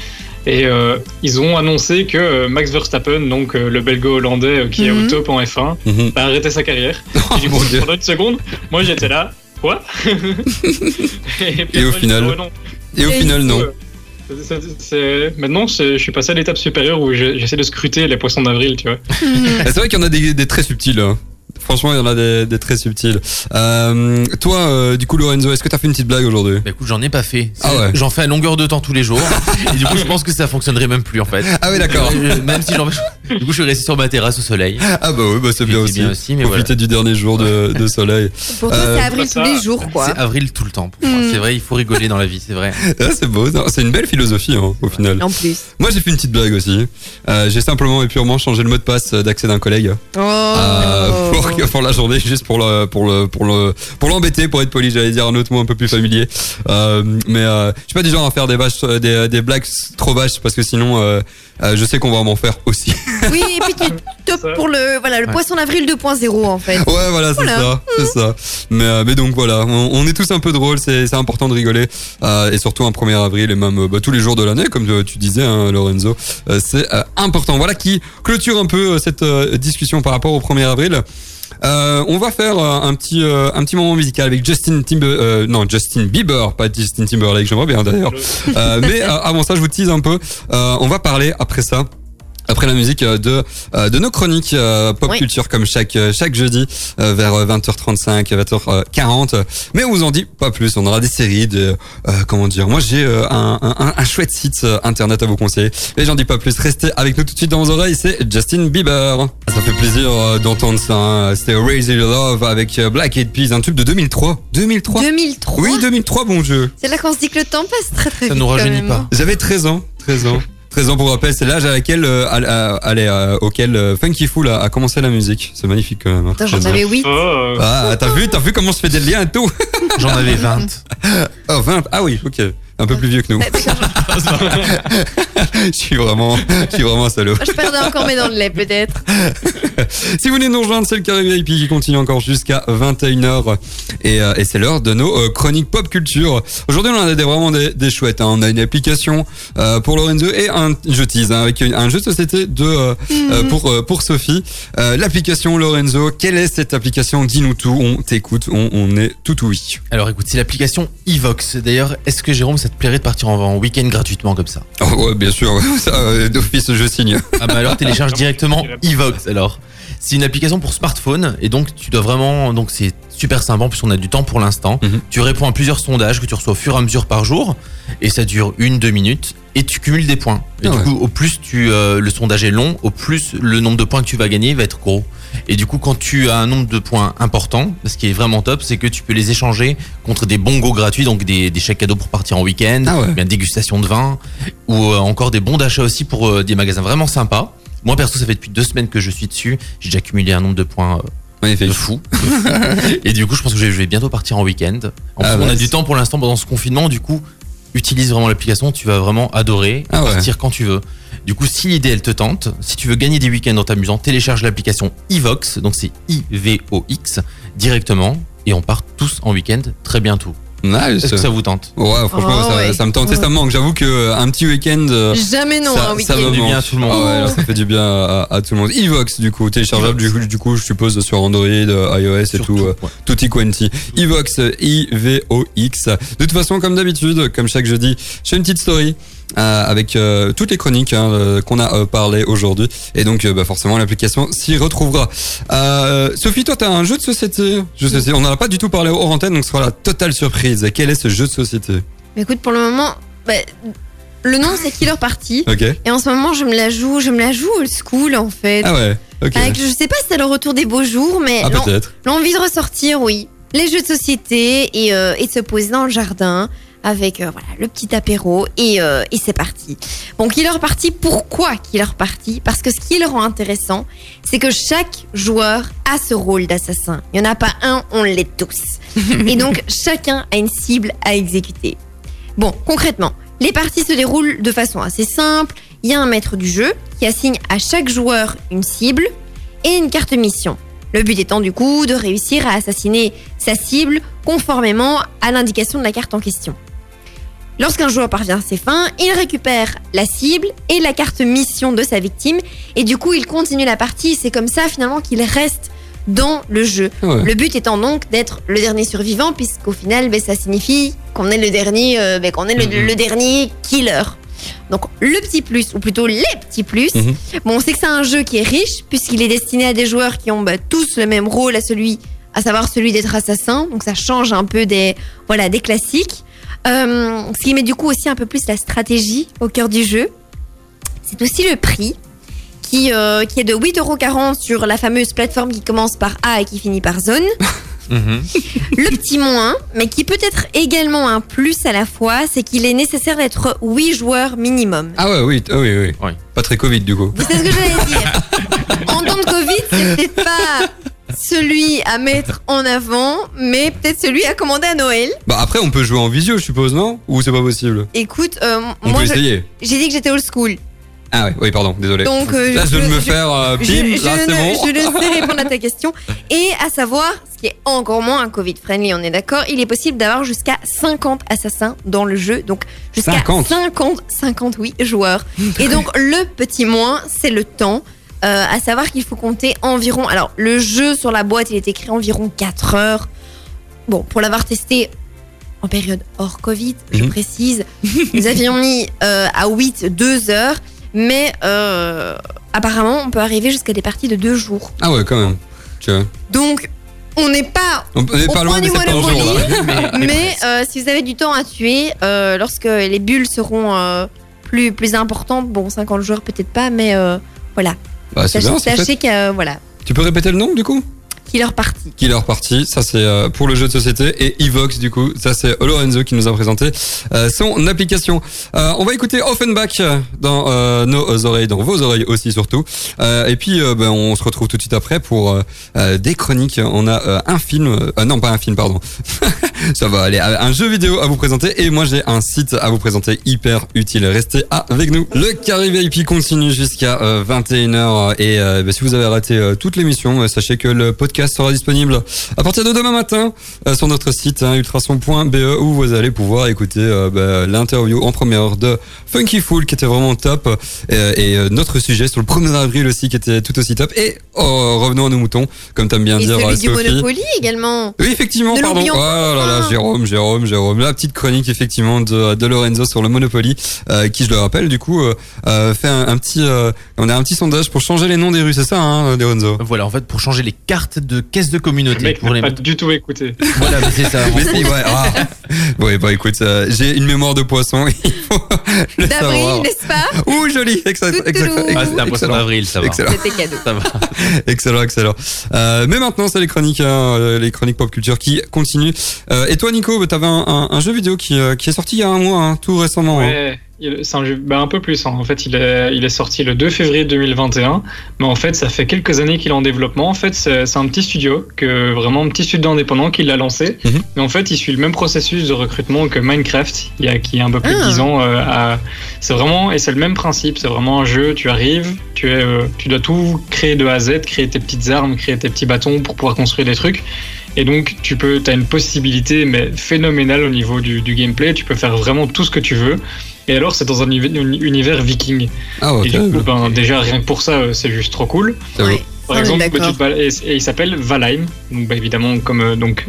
Et euh, ils ont annoncé que Max Verstappen, donc euh, le belgo-hollandais euh, qui est Mhm. au top en F1, Mhm. a arrêté sa carrière. Oh, mon dieu. pendant une seconde, moi j'étais là, quoi? Et, puis Et au final dit, oh, non. Et au Et final, non. Maintenant, je suis passé à l'étape supérieure où j'ai- j'essaie de scruter les poissons d'avril, tu vois. Et C'est vrai qu'il y en a des, des très subtils. hein. Franchement, il y en a des, des très subtils. Euh, toi, euh, du coup, Lorenzo, est-ce que t'as fait une petite blague aujourd'hui? Bah écoute, j'en ai pas fait. Ah ouais. J'en fais à longueur de temps tous les jours. et du coup, je pense que ça fonctionnerait même plus en fait. Ah oui, d'accord. Euh, Même si j'en Du coup, je suis resté sur ma terrasse au soleil. Ah bah oui, bah c'est bien C'est aussi. bien aussi, mais Profiter du dernier jour de, de soleil. Pour toi Euh, c'est avril tous les jours quoi. C'est avril tout le temps pour moi. Mm. C'est vrai, il faut rigoler dans la vie, c'est vrai. Ah, c'est beau, c'est une belle philosophie hein, au final. En plus. Moi j'ai fait une petite blague aussi. Euh, j'ai simplement et purement changé le mot de passe d'accès d'un collègue Oh. euh, pour, pour la journée, juste pour le pour le pour le pour l'embêter, pour être poli. J'allais dire un autre mot un peu plus familier. Euh, mais euh, je suis pas du genre à faire des vaches, des, des blagues trop vaches parce que sinon euh, euh, je sais qu'on va m'en faire aussi. Oui, et puis tu top pour le voilà le Ouais. poisson d'avril 2.0 en fait. Ouais, voilà, c'est Voilà. ça, c'est ça. Mais, euh, mais donc voilà, on, on est tous un peu drôles, c'est c'est important de rigoler, euh, et surtout un 1er avril et même bah, tous les jours de l'année, comme tu disais, hein, Lorenzo, euh, c'est euh, important. Voilà qui clôture un peu euh, cette euh, discussion par rapport au 1er avril. Euh, on va faire euh, un petit euh, un petit moment musical avec Justin Timber euh, non Justin Bieber pas Justin Timberlake j'aimerais bien d'ailleurs. Euh, mais euh, avant ça je vous tease un peu. Euh, on va parler après ça après la musique euh, de euh, de nos chroniques euh, pop Oui. culture comme chaque chaque jeudi vers euh, 20h35 20h40 mais on vous en dit pas plus. On aura des séries de euh, comment dire. Moi j'ai un, un, un chouette site internet à vous conseiller. Mais j'en dis pas plus. Restez avec nous tout de suite dans vos oreilles. C'est Justin Bieber. Ça fait plaisir d'entendre ça hein. c'était Raise Your Love avec Black Eyed Peas un tube de 2003 2003 2003. oui 2003 bon jeu C'est là qu'on se dit que le temps passe très très Ça vite. nous quand rajeunit pas. j'avais 13 ans 13 ans 13 ans pour rappel, c'est l'âge à laquelle, euh, à- à- allez, euh, auquel euh, Funky Fool a, a commencé la musique. C'est magnifique quand même. hein. Attends, j'en 13 ans. avais 8. Oh, euh, Ah, t'as vu, t'as vu comment je fais des liens et tout? J'en avais 20. Oh, 20. Ah oui, ok. Un peu plus vieux que nous. je suis vraiment, je suis vraiment un salaud. Je perdais encore mes dents de lait peut-être. Si vous voulez nous rejoindre, c'est le carré VIP qui continue encore jusqu'à 21h. Et, euh, et c'est l'heure de nos euh, chroniques pop culture. Aujourd'hui, on a des, vraiment des, des chouettes. hein. On a une application euh, pour Lorenzo et un jeu tease hein, avec une- un jeu de société de, euh, euh, pour, euh, pour Sophie. Euh, l'application Lorenzo, quelle est cette application? Dis-nous tout, on t'écoute, on, on est tout oui. Alors écoute, c'est l'application Evox. D'ailleurs, est-ce que Jérôme, ça te plairait de partir en, en week-end gratuitement comme ça Oh, ouais, bien sûr, ça, euh, d'office je signe. Ah bah alors télécharge directement Evox alors. C'est une application pour smartphone et donc tu dois vraiment donc c'est super sympa. En plus, on a du temps pour l'instant. Mhm. Tu réponds à plusieurs sondages que tu reçois au fur et à mesure par jour. Et ça dure une, deux minutes. Et tu cumules des points. Et Ah du coup, au plus tu, euh, le sondage est long, au plus le nombre de points que tu vas gagner va être gros. Et du coup, quand tu as un nombre de points important, ce qui est vraiment top, c'est que tu peux les échanger contre des bongos gratuits, donc des, des chèques cadeaux pour partir en week-end, Ah ouais. bien dégustation de vin, ou euh, encore des bons d'achat aussi pour euh, des magasins vraiment sympas. Moi, perso, ça fait depuis deux semaines que je suis dessus. J'ai déjà cumulé un nombre de points euh, Magnifique. de fou. et du coup, je pense que je vais, bientôt partir en week-end. En Ah plus, on a du temps pour l'instant pendant ce confinement. Du coup, utilise vraiment l'application. Tu vas vraiment adorer Ah ouais. partir quand tu veux. Du coup, si l'idée elle te tente, si tu veux gagner des week-ends en t'amusant, télécharge l'application Ivox. Donc c'est I-V-O-X directement. Et on part tous en week-end très bientôt. Nice. Est-ce que ça vous tente? Ouais, franchement, Oh, ça, ouais. ça me tente. Sais, ça me manque. J'avoue que euh, un petit week-end. euh, Jamais non, ça, un ça week-end. me du bien à tout le monde. Ah ouais, là, ça fait du bien à, à tout le monde. Evox, du coup, téléchargeable, du coup, du coup, je suppose, sur Android, euh, iOS et tout. euh, ouais. Tutti quanti. Evox, I-V-O-X. De toute façon, comme d'habitude, comme chaque jeudi, je fais une petite story. Euh, avec euh, toutes les chroniques hein, euh, qu'on a parlé aujourd'hui et donc bah, forcément l'application s'y retrouvera. Sophie, toi t'as un jeu de société? Je sais, on n'en a pas du tout parlé hors antenne donc ce sera la totale surprise. Quel est ce jeu de société? Mais écoute, pour le moment, bah, le nom c'est Killer Party. Et en ce moment, je me la joue, je me la joue old school en fait. Ah ouais. Ok. Avec, je sais pas si c'est le retour des beaux jours, mais Ah l'envie de ressortir, oui. Les jeux de société et, et de se poser dans le jardin avec euh, voilà le petit apéro et, euh, et c'est parti. Bon, Killer Party, pourquoi Killer Party Parce que ce qui le rend intéressant, c'est que chaque joueur a ce rôle d'assassin. Il n'y en a pas un, on l'est tous. et donc chacun a une cible à exécuter. Bon, concrètement, les parties se déroulent de façon assez simple. Il y a un maître du jeu qui assigne à chaque joueur une cible et une carte mission. Le but étant du coup de réussir à assassiner sa cible conformément à l'indication de la carte en question. Lorsqu'un joueur parvient à ses fins, il récupère la cible et la carte mission de sa victime et du coup il continue la partie. C'est comme ça finalement qu'il reste dans le jeu. Ouais. Le but étant donc d'être le dernier survivant puisqu'au final ben, ça signifie qu'on est le dernier, euh, ben, qu'on est le, Mhm. le dernier killer. Donc le petit plus, ou plutôt les petits plus, Mhm. bon on sait que c'est un jeu qui est riche puisqu'il est destiné à des joueurs qui ont bah, tous le même rôle à celui, à savoir celui d'être assassin. Donc ça change un peu des, voilà, des classiques. Euh, ce qui met du coup aussi un peu plus la stratégie au cœur du jeu. C'est aussi le prix qui, euh, qui est de 8,40€ sur la fameuse plateforme qui commence par A et qui finit par zone. Le petit moins, mais qui peut être également un plus à la fois, c'est qu'il est nécessaire d'être 8 joueurs minimum. Ah ouais, oui, oui, oui. Ouais. Pas très Covid du coup. C'est ce que j'allais dire. En temps de Covid, c'est pas celui à mettre en avant, mais peut-être celui à commander à Noël. Bah après, on peut jouer en visio, je suppose, non? Ou c'est pas possible? Écoute, euh, On moi, peut je- essayer. j'ai dit que j'étais old school. Ah ouais, oui, pardon, désolé. Donc, euh, là, je je- viens de me je- faire euh, Je, pim, je là, c'est ne, bon. je ne sais répondre à ta question. Et à savoir, ce qui est encore moins un Covid-friendly, on est d'accord, il est possible d'avoir jusqu'à 50 assassins dans le jeu. Donc jusqu'à 50. 50, 50, oui, joueurs. Et donc le petit moins, c'est le temps. Euh, à savoir qu'il faut compter environ. Alors, le jeu sur la boîte, il est écrit environ 4 heures. Bon, pour l'avoir testé en période hors Covid, je Mhm. précise, nous avions mis euh, à 8 2 heures, mais euh, apparemment, on peut arriver jusqu'à des parties de 2 jours. Ah ouais, quand même. Tu vois. Donc, on n'est pas On on est au pas point loin du 70 jours Monopoly, mais euh, si vous avez du temps à tuer, euh, lorsque les bulles seront euh, plus, plus importantes, bon, 50 joueurs peut-être pas, mais euh, voilà. Bah, c'est bien, sachez que, euh, voilà, Tu peux répéter le nom du coup? Killer party. Killer Party, ça c'est euh, pour le jeu de société et Evox du coup, ça c'est Lorenzo qui nous a présenté euh, son application. Euh, on va écouter Offenbach dans nos oreilles, dans vos oreilles aussi surtout. Et puis ben, on se retrouve tout de suite après pour des chroniques. On a un film, non pas un film pardon, ça va aller, un jeu vidéo à vous présenter et moi j'ai un site à vous présenter hyper utile. Restez avec nous. Le Carré VIP continue jusqu'à euh, 21h et ben, si vous avez raté toute l'émission, sachez que le podcast sera disponible à partir de demain matin euh, sur notre site hein, ultrason.be où vous allez pouvoir écouter euh, bah, l'interview en première heure de Funky Fool qui était vraiment top euh, et euh, notre sujet sur le 1er avril aussi qui était tout aussi top et oh, revenons à nos moutons comme t'aimes bien Et dire celui du. Monopoly également. Oui, effectivement, pardon. Oh là là, enfin. Jérôme, Jérôme, Jérôme. La petite chronique, effectivement, de, de Lorenzo sur le Monopoly, euh, qui, je le rappelle, du coup, euh, fait un, un petit, euh, on a un petit sondage pour changer les noms des rues, c'est ça, hein, Lorenzo? Voilà, en fait, pour changer les cartes de caisse de communauté mec pour les pas du tout écouté. Voilà, c'est ça. Mais si, ouais. Ah. Ouais, bah écoute, euh, j'ai une mémoire de poisson. Il faut le savoir. D'avril, n'est-ce pas Ouh, joli. Excellent. Ah, c'était un poisson d'avril, ça va. Excellent. C'était cadeau. Ça va. Excellent, excellent. Euh, mais maintenant, c'est les chroniques, hein, euh, les chroniques pop culture qui continuent. Euh, et toi, Nico, tu avais un, un- un jeu vidéo qui, euh, qui est sorti il y a un mois, hein, tout récemment. hein. Ouais, c'est un jeu, bah, un peu plus. hein. En fait, il est, il est sorti le 2 février 2021, mais en fait, ça fait quelques années qu'il est en développement. En fait, c'est un petit studio, que vraiment un petit studio indépendant qui l'a lancé. Mhm. Mais en fait, il suit le même processus de recrutement que Minecraft, il y a, qui a un peu plus Ah. de 10 ans. euh, à- c'est vraiment, et c'est le même principe. C'est vraiment un jeu. Tu arrives, tu es, euh, tu dois tout créer de A à Z, créer tes petites armes, créer tes petits bâtons pour pouvoir construire des trucs. Et donc, tu peux, as une possibilité, mais phénoménale au niveau du, du gameplay. Tu peux faire vraiment tout ce que tu veux. Et alors, c'est dans un uni- un univers viking. Ah, Et du coup, ben, déjà, rien que pour ça, euh, c'est juste trop cool. Ouais. Par est exemple, d'accord. tu te bal- et, et il s'appelle Valheim, donc bah, évidemment comme euh, donc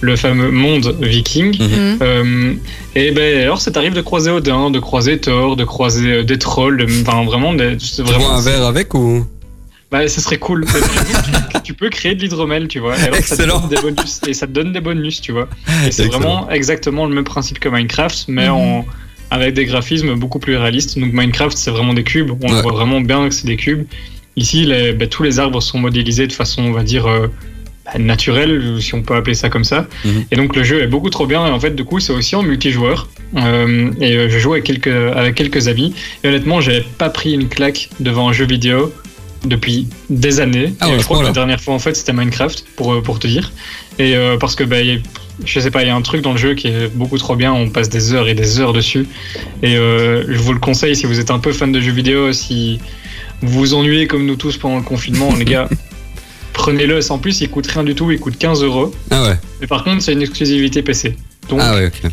le fameux monde viking. Mhm. Euh, et ben alors, ça t'arrive de croiser Odin, de croiser Thor, de croiser euh, des trolls, de- enfin vraiment, des, vraiment un verre avec ou? Bah, ça serait cool. tu, tu peux créer de l'hydromel, tu vois. Et alors, ça te Excellent. donne des bonus, et ça te donne des bonus, tu vois. Et c'est Excellent. vraiment exactement le même principe que Minecraft, mais Mhm. en, avec des graphismes beaucoup plus réalistes. Donc Minecraft, c'est vraiment des cubes. On Ouais. voit vraiment bien que c'est des cubes. Ici, les- bah, tous les arbres sont modélisés de façon, on va dire, euh, bah, naturelle, si on peut appeler ça comme ça. Mhm. Et donc le jeu est beaucoup trop bien. Et en fait, du coup, c'est aussi en multijoueur. Euh, et euh, je joue avec quelques, avec quelques amis. Et honnêtement, j'avais pas pris une claque devant un jeu vidéo depuis des années. Ah ouais, je crois que la dernière fois, en fait, c'était Minecraft, pour, pour te dire. Et euh, parce que, bah, je sais pas, il y a un truc dans le jeu qui est beaucoup trop bien. On passe des heures et des heures dessus. Et euh, je vous le conseille si vous êtes un peu fan de jeux vidéo, si vous vous ennuyez comme nous tous pendant le confinement, les gars. Prenez-le, en plus il coûte rien du tout, il coûte 15 euros. Ah ouais. Mais par contre, c'est une exclusivité PC. Donc, Ah ouais, ok.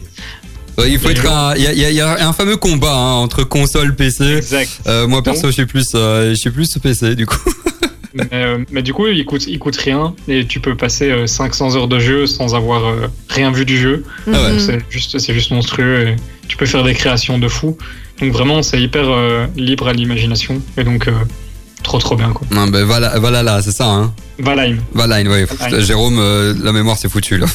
Ouais, il faut être un, il y a, il y a- il y a un fameux combat hein, entre console PC. exact. Euh, moi perso, Donc- je suis plus, euh, je suis plus PC du coup. mais, euh, mais du coup, il coûte, il coûte rien et tu peux passer euh, 500 heures de jeu sans avoir euh, rien vu du jeu. Ah ouais. C'est juste, c'est juste monstrueux. Et tu peux faire des créations de fou. Donc vraiment, c'est hyper euh, libre à l'imagination. Et donc, euh, trop trop bien quoi. Non, ben voilà, voilà là, c'est ça. Hein. Valheim. Valheim, Valheim. Jérôme, euh, la mémoire c'est foutu là.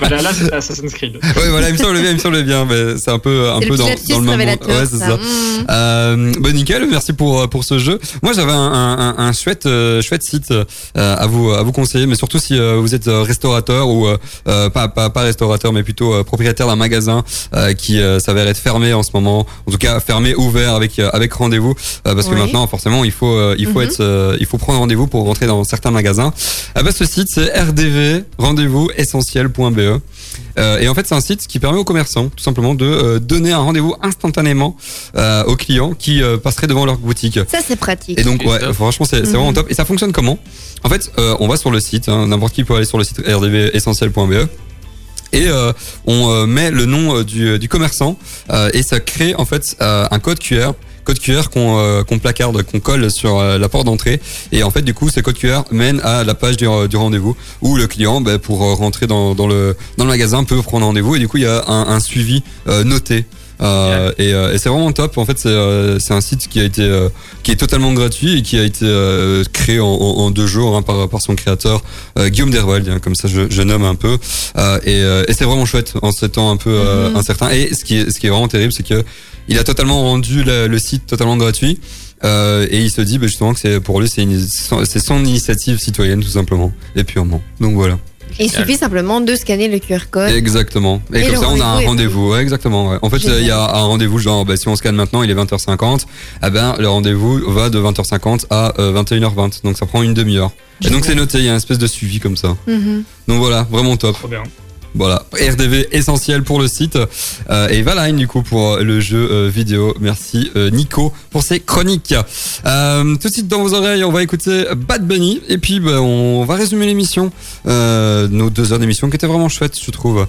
voilà, là, c'est Assassin's Creed. ouais, voilà, il me semble bien, il me semble bien, mais c'est un peu, un peu le dans, dans le même Ouais, c'est ça. ça. Mhm. Euh, bah nickel, merci pour euh, pour ce jeu. Moi j'avais un, un, un- un chouette euh, chouette site euh, à vous à vous conseiller, mais surtout si euh, vous êtes restaurateur ou pas, pas pas restaurateur, mais plutôt euh, propriétaire d'un magasin euh, qui euh, s'avère être fermé en ce moment, en tout cas fermé ouvert avec euh, avec rendez-vous, euh, parce que Oui. maintenant forcément il faut euh, il faut Mhm. être euh, il faut prendre rendez-vous pour rentrer dans certains magasins. Ah bah, ce site c'est rdv rendez-vous essentiel.be. Euh, et en fait, c'est un site qui permet aux commerçants, tout simplement, de euh, donner un rendez-vous instantanément euh, aux clients qui euh, passeraient devant leur boutique. Ça, c'est pratique. Et donc, ouais, franchement, c'est c'est Mhm. vraiment top. Et ça fonctionne comment? En fait, euh, on va sur le site, hein, n'importe qui peut aller sur le site rdvessentiel.be. Et euh, on euh, met le nom euh, du, du commerçant euh, et ça crée en fait euh, un code QR code QR qu'on euh, qu'on placarde, qu'on colle sur euh, la porte d'entrée. Et en fait, du coup, ce code QR mène à la page du, rendez-vous où le client, ben, pour euh, rentrer dans, le, magasin, peut prendre rendez-vous. Et du coup, il y a un, suivi noté. Euh, et euh, et c'est vraiment top. En fait, c'est euh, un site qui a été euh, qui est totalement gratuit et qui a été euh, créé en, en, deux jours hein, par, par son créateur euh, Guillaume Derwald. hein, comme ça, je, je nomme un peu. Euh, et euh, et c'est vraiment chouette en ces temps un peu euh, Mhm. incertains. Et ce qui est ce qui est vraiment terrible, c'est que il a totalement rendu le, le site totalement gratuit. Euh, et il se dit bah, justement que c'est pour lui c'est son initiative citoyenne tout simplement et purement. Donc voilà. Il suffit simplement de scanner le QR code. Exactement. Et, Et comme ça, on a un rendez-vous. Ouais, exactement. ouais. En fait, il y a un rendez-vous genre, bah, si on scanne maintenant, il est 20h50. Eh ben, le rendez-vous va de 20h50 à euh, 21h20. Donc, ça prend une demi-heure. Et donc, c'est noté. Il y a une espèce de suivi comme ça. Mhm. Donc voilà, vraiment top. Trop bien. Voilà, RDV essentiel pour le site. Euh, et Valheim du coup pour le jeu euh, vidéo. Merci euh, Nico pour ces chroniques. Euh, tout de suite dans vos oreilles, on va écouter Bad Bunny et puis bah, on va résumer l'émission. Euh, nos deux heures d'émission qui étaient vraiment chouettes, je trouve. Euh,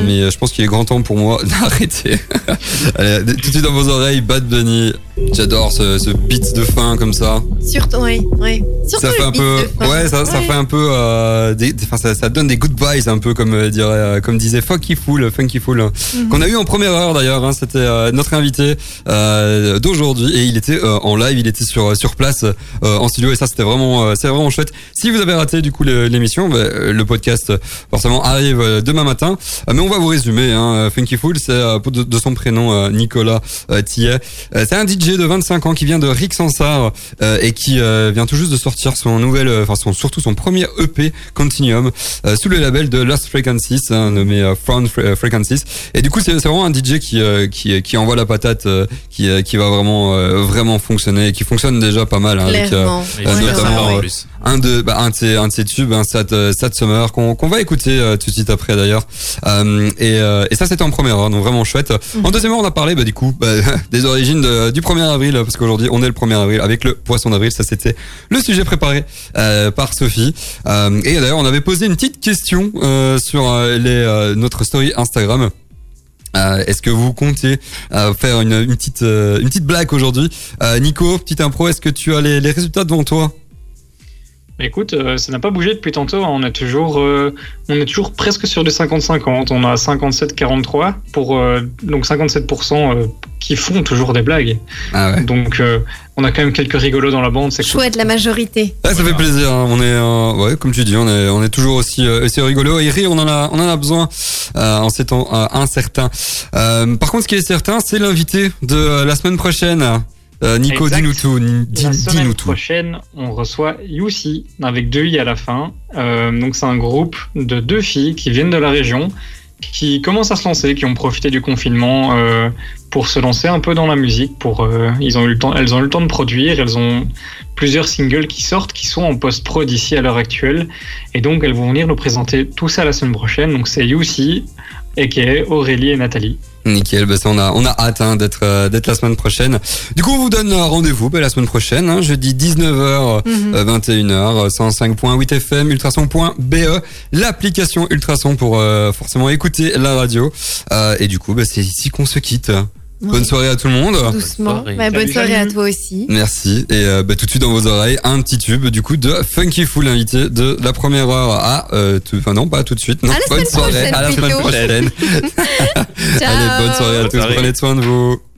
Mhm. mais je pense qu'il est grand temps pour moi d'arrêter. Tout de suite dans vos oreilles, Bad Bunny J'adore ce, ce beat de fin comme ça. Surtout, oui, oui. Surtout ça fait un peu, ouais, ça, ça fait un peu, euh, des, ça, ça donne des good vibes un peu comme euh, dirait, euh, comme disait Funky Fool, Funky Fool, Mhm. qu'on a eu en première heure d'ailleurs. Hein, C'était euh, notre invité euh, d'aujourd'hui et il était euh, en live, il était sur sur place euh, en studio et ça c'était vraiment, euh, c'est vraiment chouette. Si vous avez raté du coup l'émission, bah, le podcast forcément arrive demain matin. Mais on va vous résumer. Hein. Funky Fool, c'est euh, de, de son prénom Nicolas Tillet. C'est un DJ de 25 ans qui vient de Rixensart euh, et qui euh, vient tout juste de sortir son nouvel, euh, enfin son, surtout son premier EP Continuum euh, sous le label de Lost Frequencies, hein, nommé euh, Found Fre- Frequencies. Et du coup, c'est vraiment un DJ qui euh, qui, qui envoie la patate, euh, qui euh, qui va vraiment euh, vraiment fonctionner, et qui fonctionne déjà pas mal hein, avec euh, euh, ça notamment en euh, plus. Un de bah, un de ses un de ses tubes, un Sad, euh, Sad Summer qu'on va écouter euh, tout de suite après d'ailleurs. Euh, et, euh, et ça c'était en première heure, donc vraiment chouette. En deuxième heure, on a parlé bah, du coup bah, des origines de- du 1er avril parce qu'aujourd'hui on est le 1er avril avec le poisson d'avril. Ça c'était le sujet préparé euh, par Sophie. Euh, et d'ailleurs on avait posé une petite question euh, sur les euh, notre story Instagram. Euh, Est-ce que vous comptez euh, faire une, une petite euh, une petite blague aujourd'hui? Euh, Nico, petite impro, est-ce que tu as les, les résultats devant toi? Écoute, euh, ça n'a pas bougé depuis tantôt. hein. On est toujours, euh, on est toujours presque sur du 50-50. On a 57-43 pour euh, donc 57% euh, qui font toujours des blagues. Ah ouais. Donc euh, on a quand même quelques rigolos dans la bande. C'est cool. Chouette, la majorité. Ça fait plaisir. hein. On est, euh, ouais, comme tu dis, on est, on est toujours aussi, euh, aussi rigolo et rire. On en a, on en a besoin euh, en ces temps euh, incertains. Euh, par contre, ce qui est certain, c'est l'invité de euh, la semaine prochaine. Euh, Nico, dis-nous tout. dis- La semaine prochaine, on reçoit Yusi avec deux i à la fin. Euh, donc c'est un groupe de deux filles qui viennent de la région, qui commencent à se lancer, qui ont profité du confinement euh, pour se lancer un peu dans la musique. Pour ils ont eu le temps, elles ont eu le temps de produire. Elles ont plusieurs singles qui sortent, qui sont en post-prod ici à l'heure actuelle, et donc elles vont venir nous présenter tout ça la semaine prochaine. Donc c'est Yusi, aka Aurélie et Nathalie. Nickel, bah ça, on a on a hâte hein, d'être euh, d'être la semaine prochaine. Du coup, on vous donne rendez-vous bah, la semaine prochaine, hein, jeudi 19h, Mhm. euh, 21h, 105.8 FM, ultrason.be, l'application Ultrason pour euh, forcément écouter la radio. Euh, et du coup, bah, c'est ici qu'on se quitte. Bonne soirée à tout le monde. Doucement. soirée. Bah, bonne soirée à toi aussi. Merci. Et euh, bah, tout de suite dans vos oreilles, un petit tube du coup de Funky Fool invité de la première heure à... Euh, tout, enfin non, pas tout de suite. Non, À la bonne soirée. À la semaine prochaine. Allez, bonne soirée à tous. Bonne soirée. Prenez soin de vous.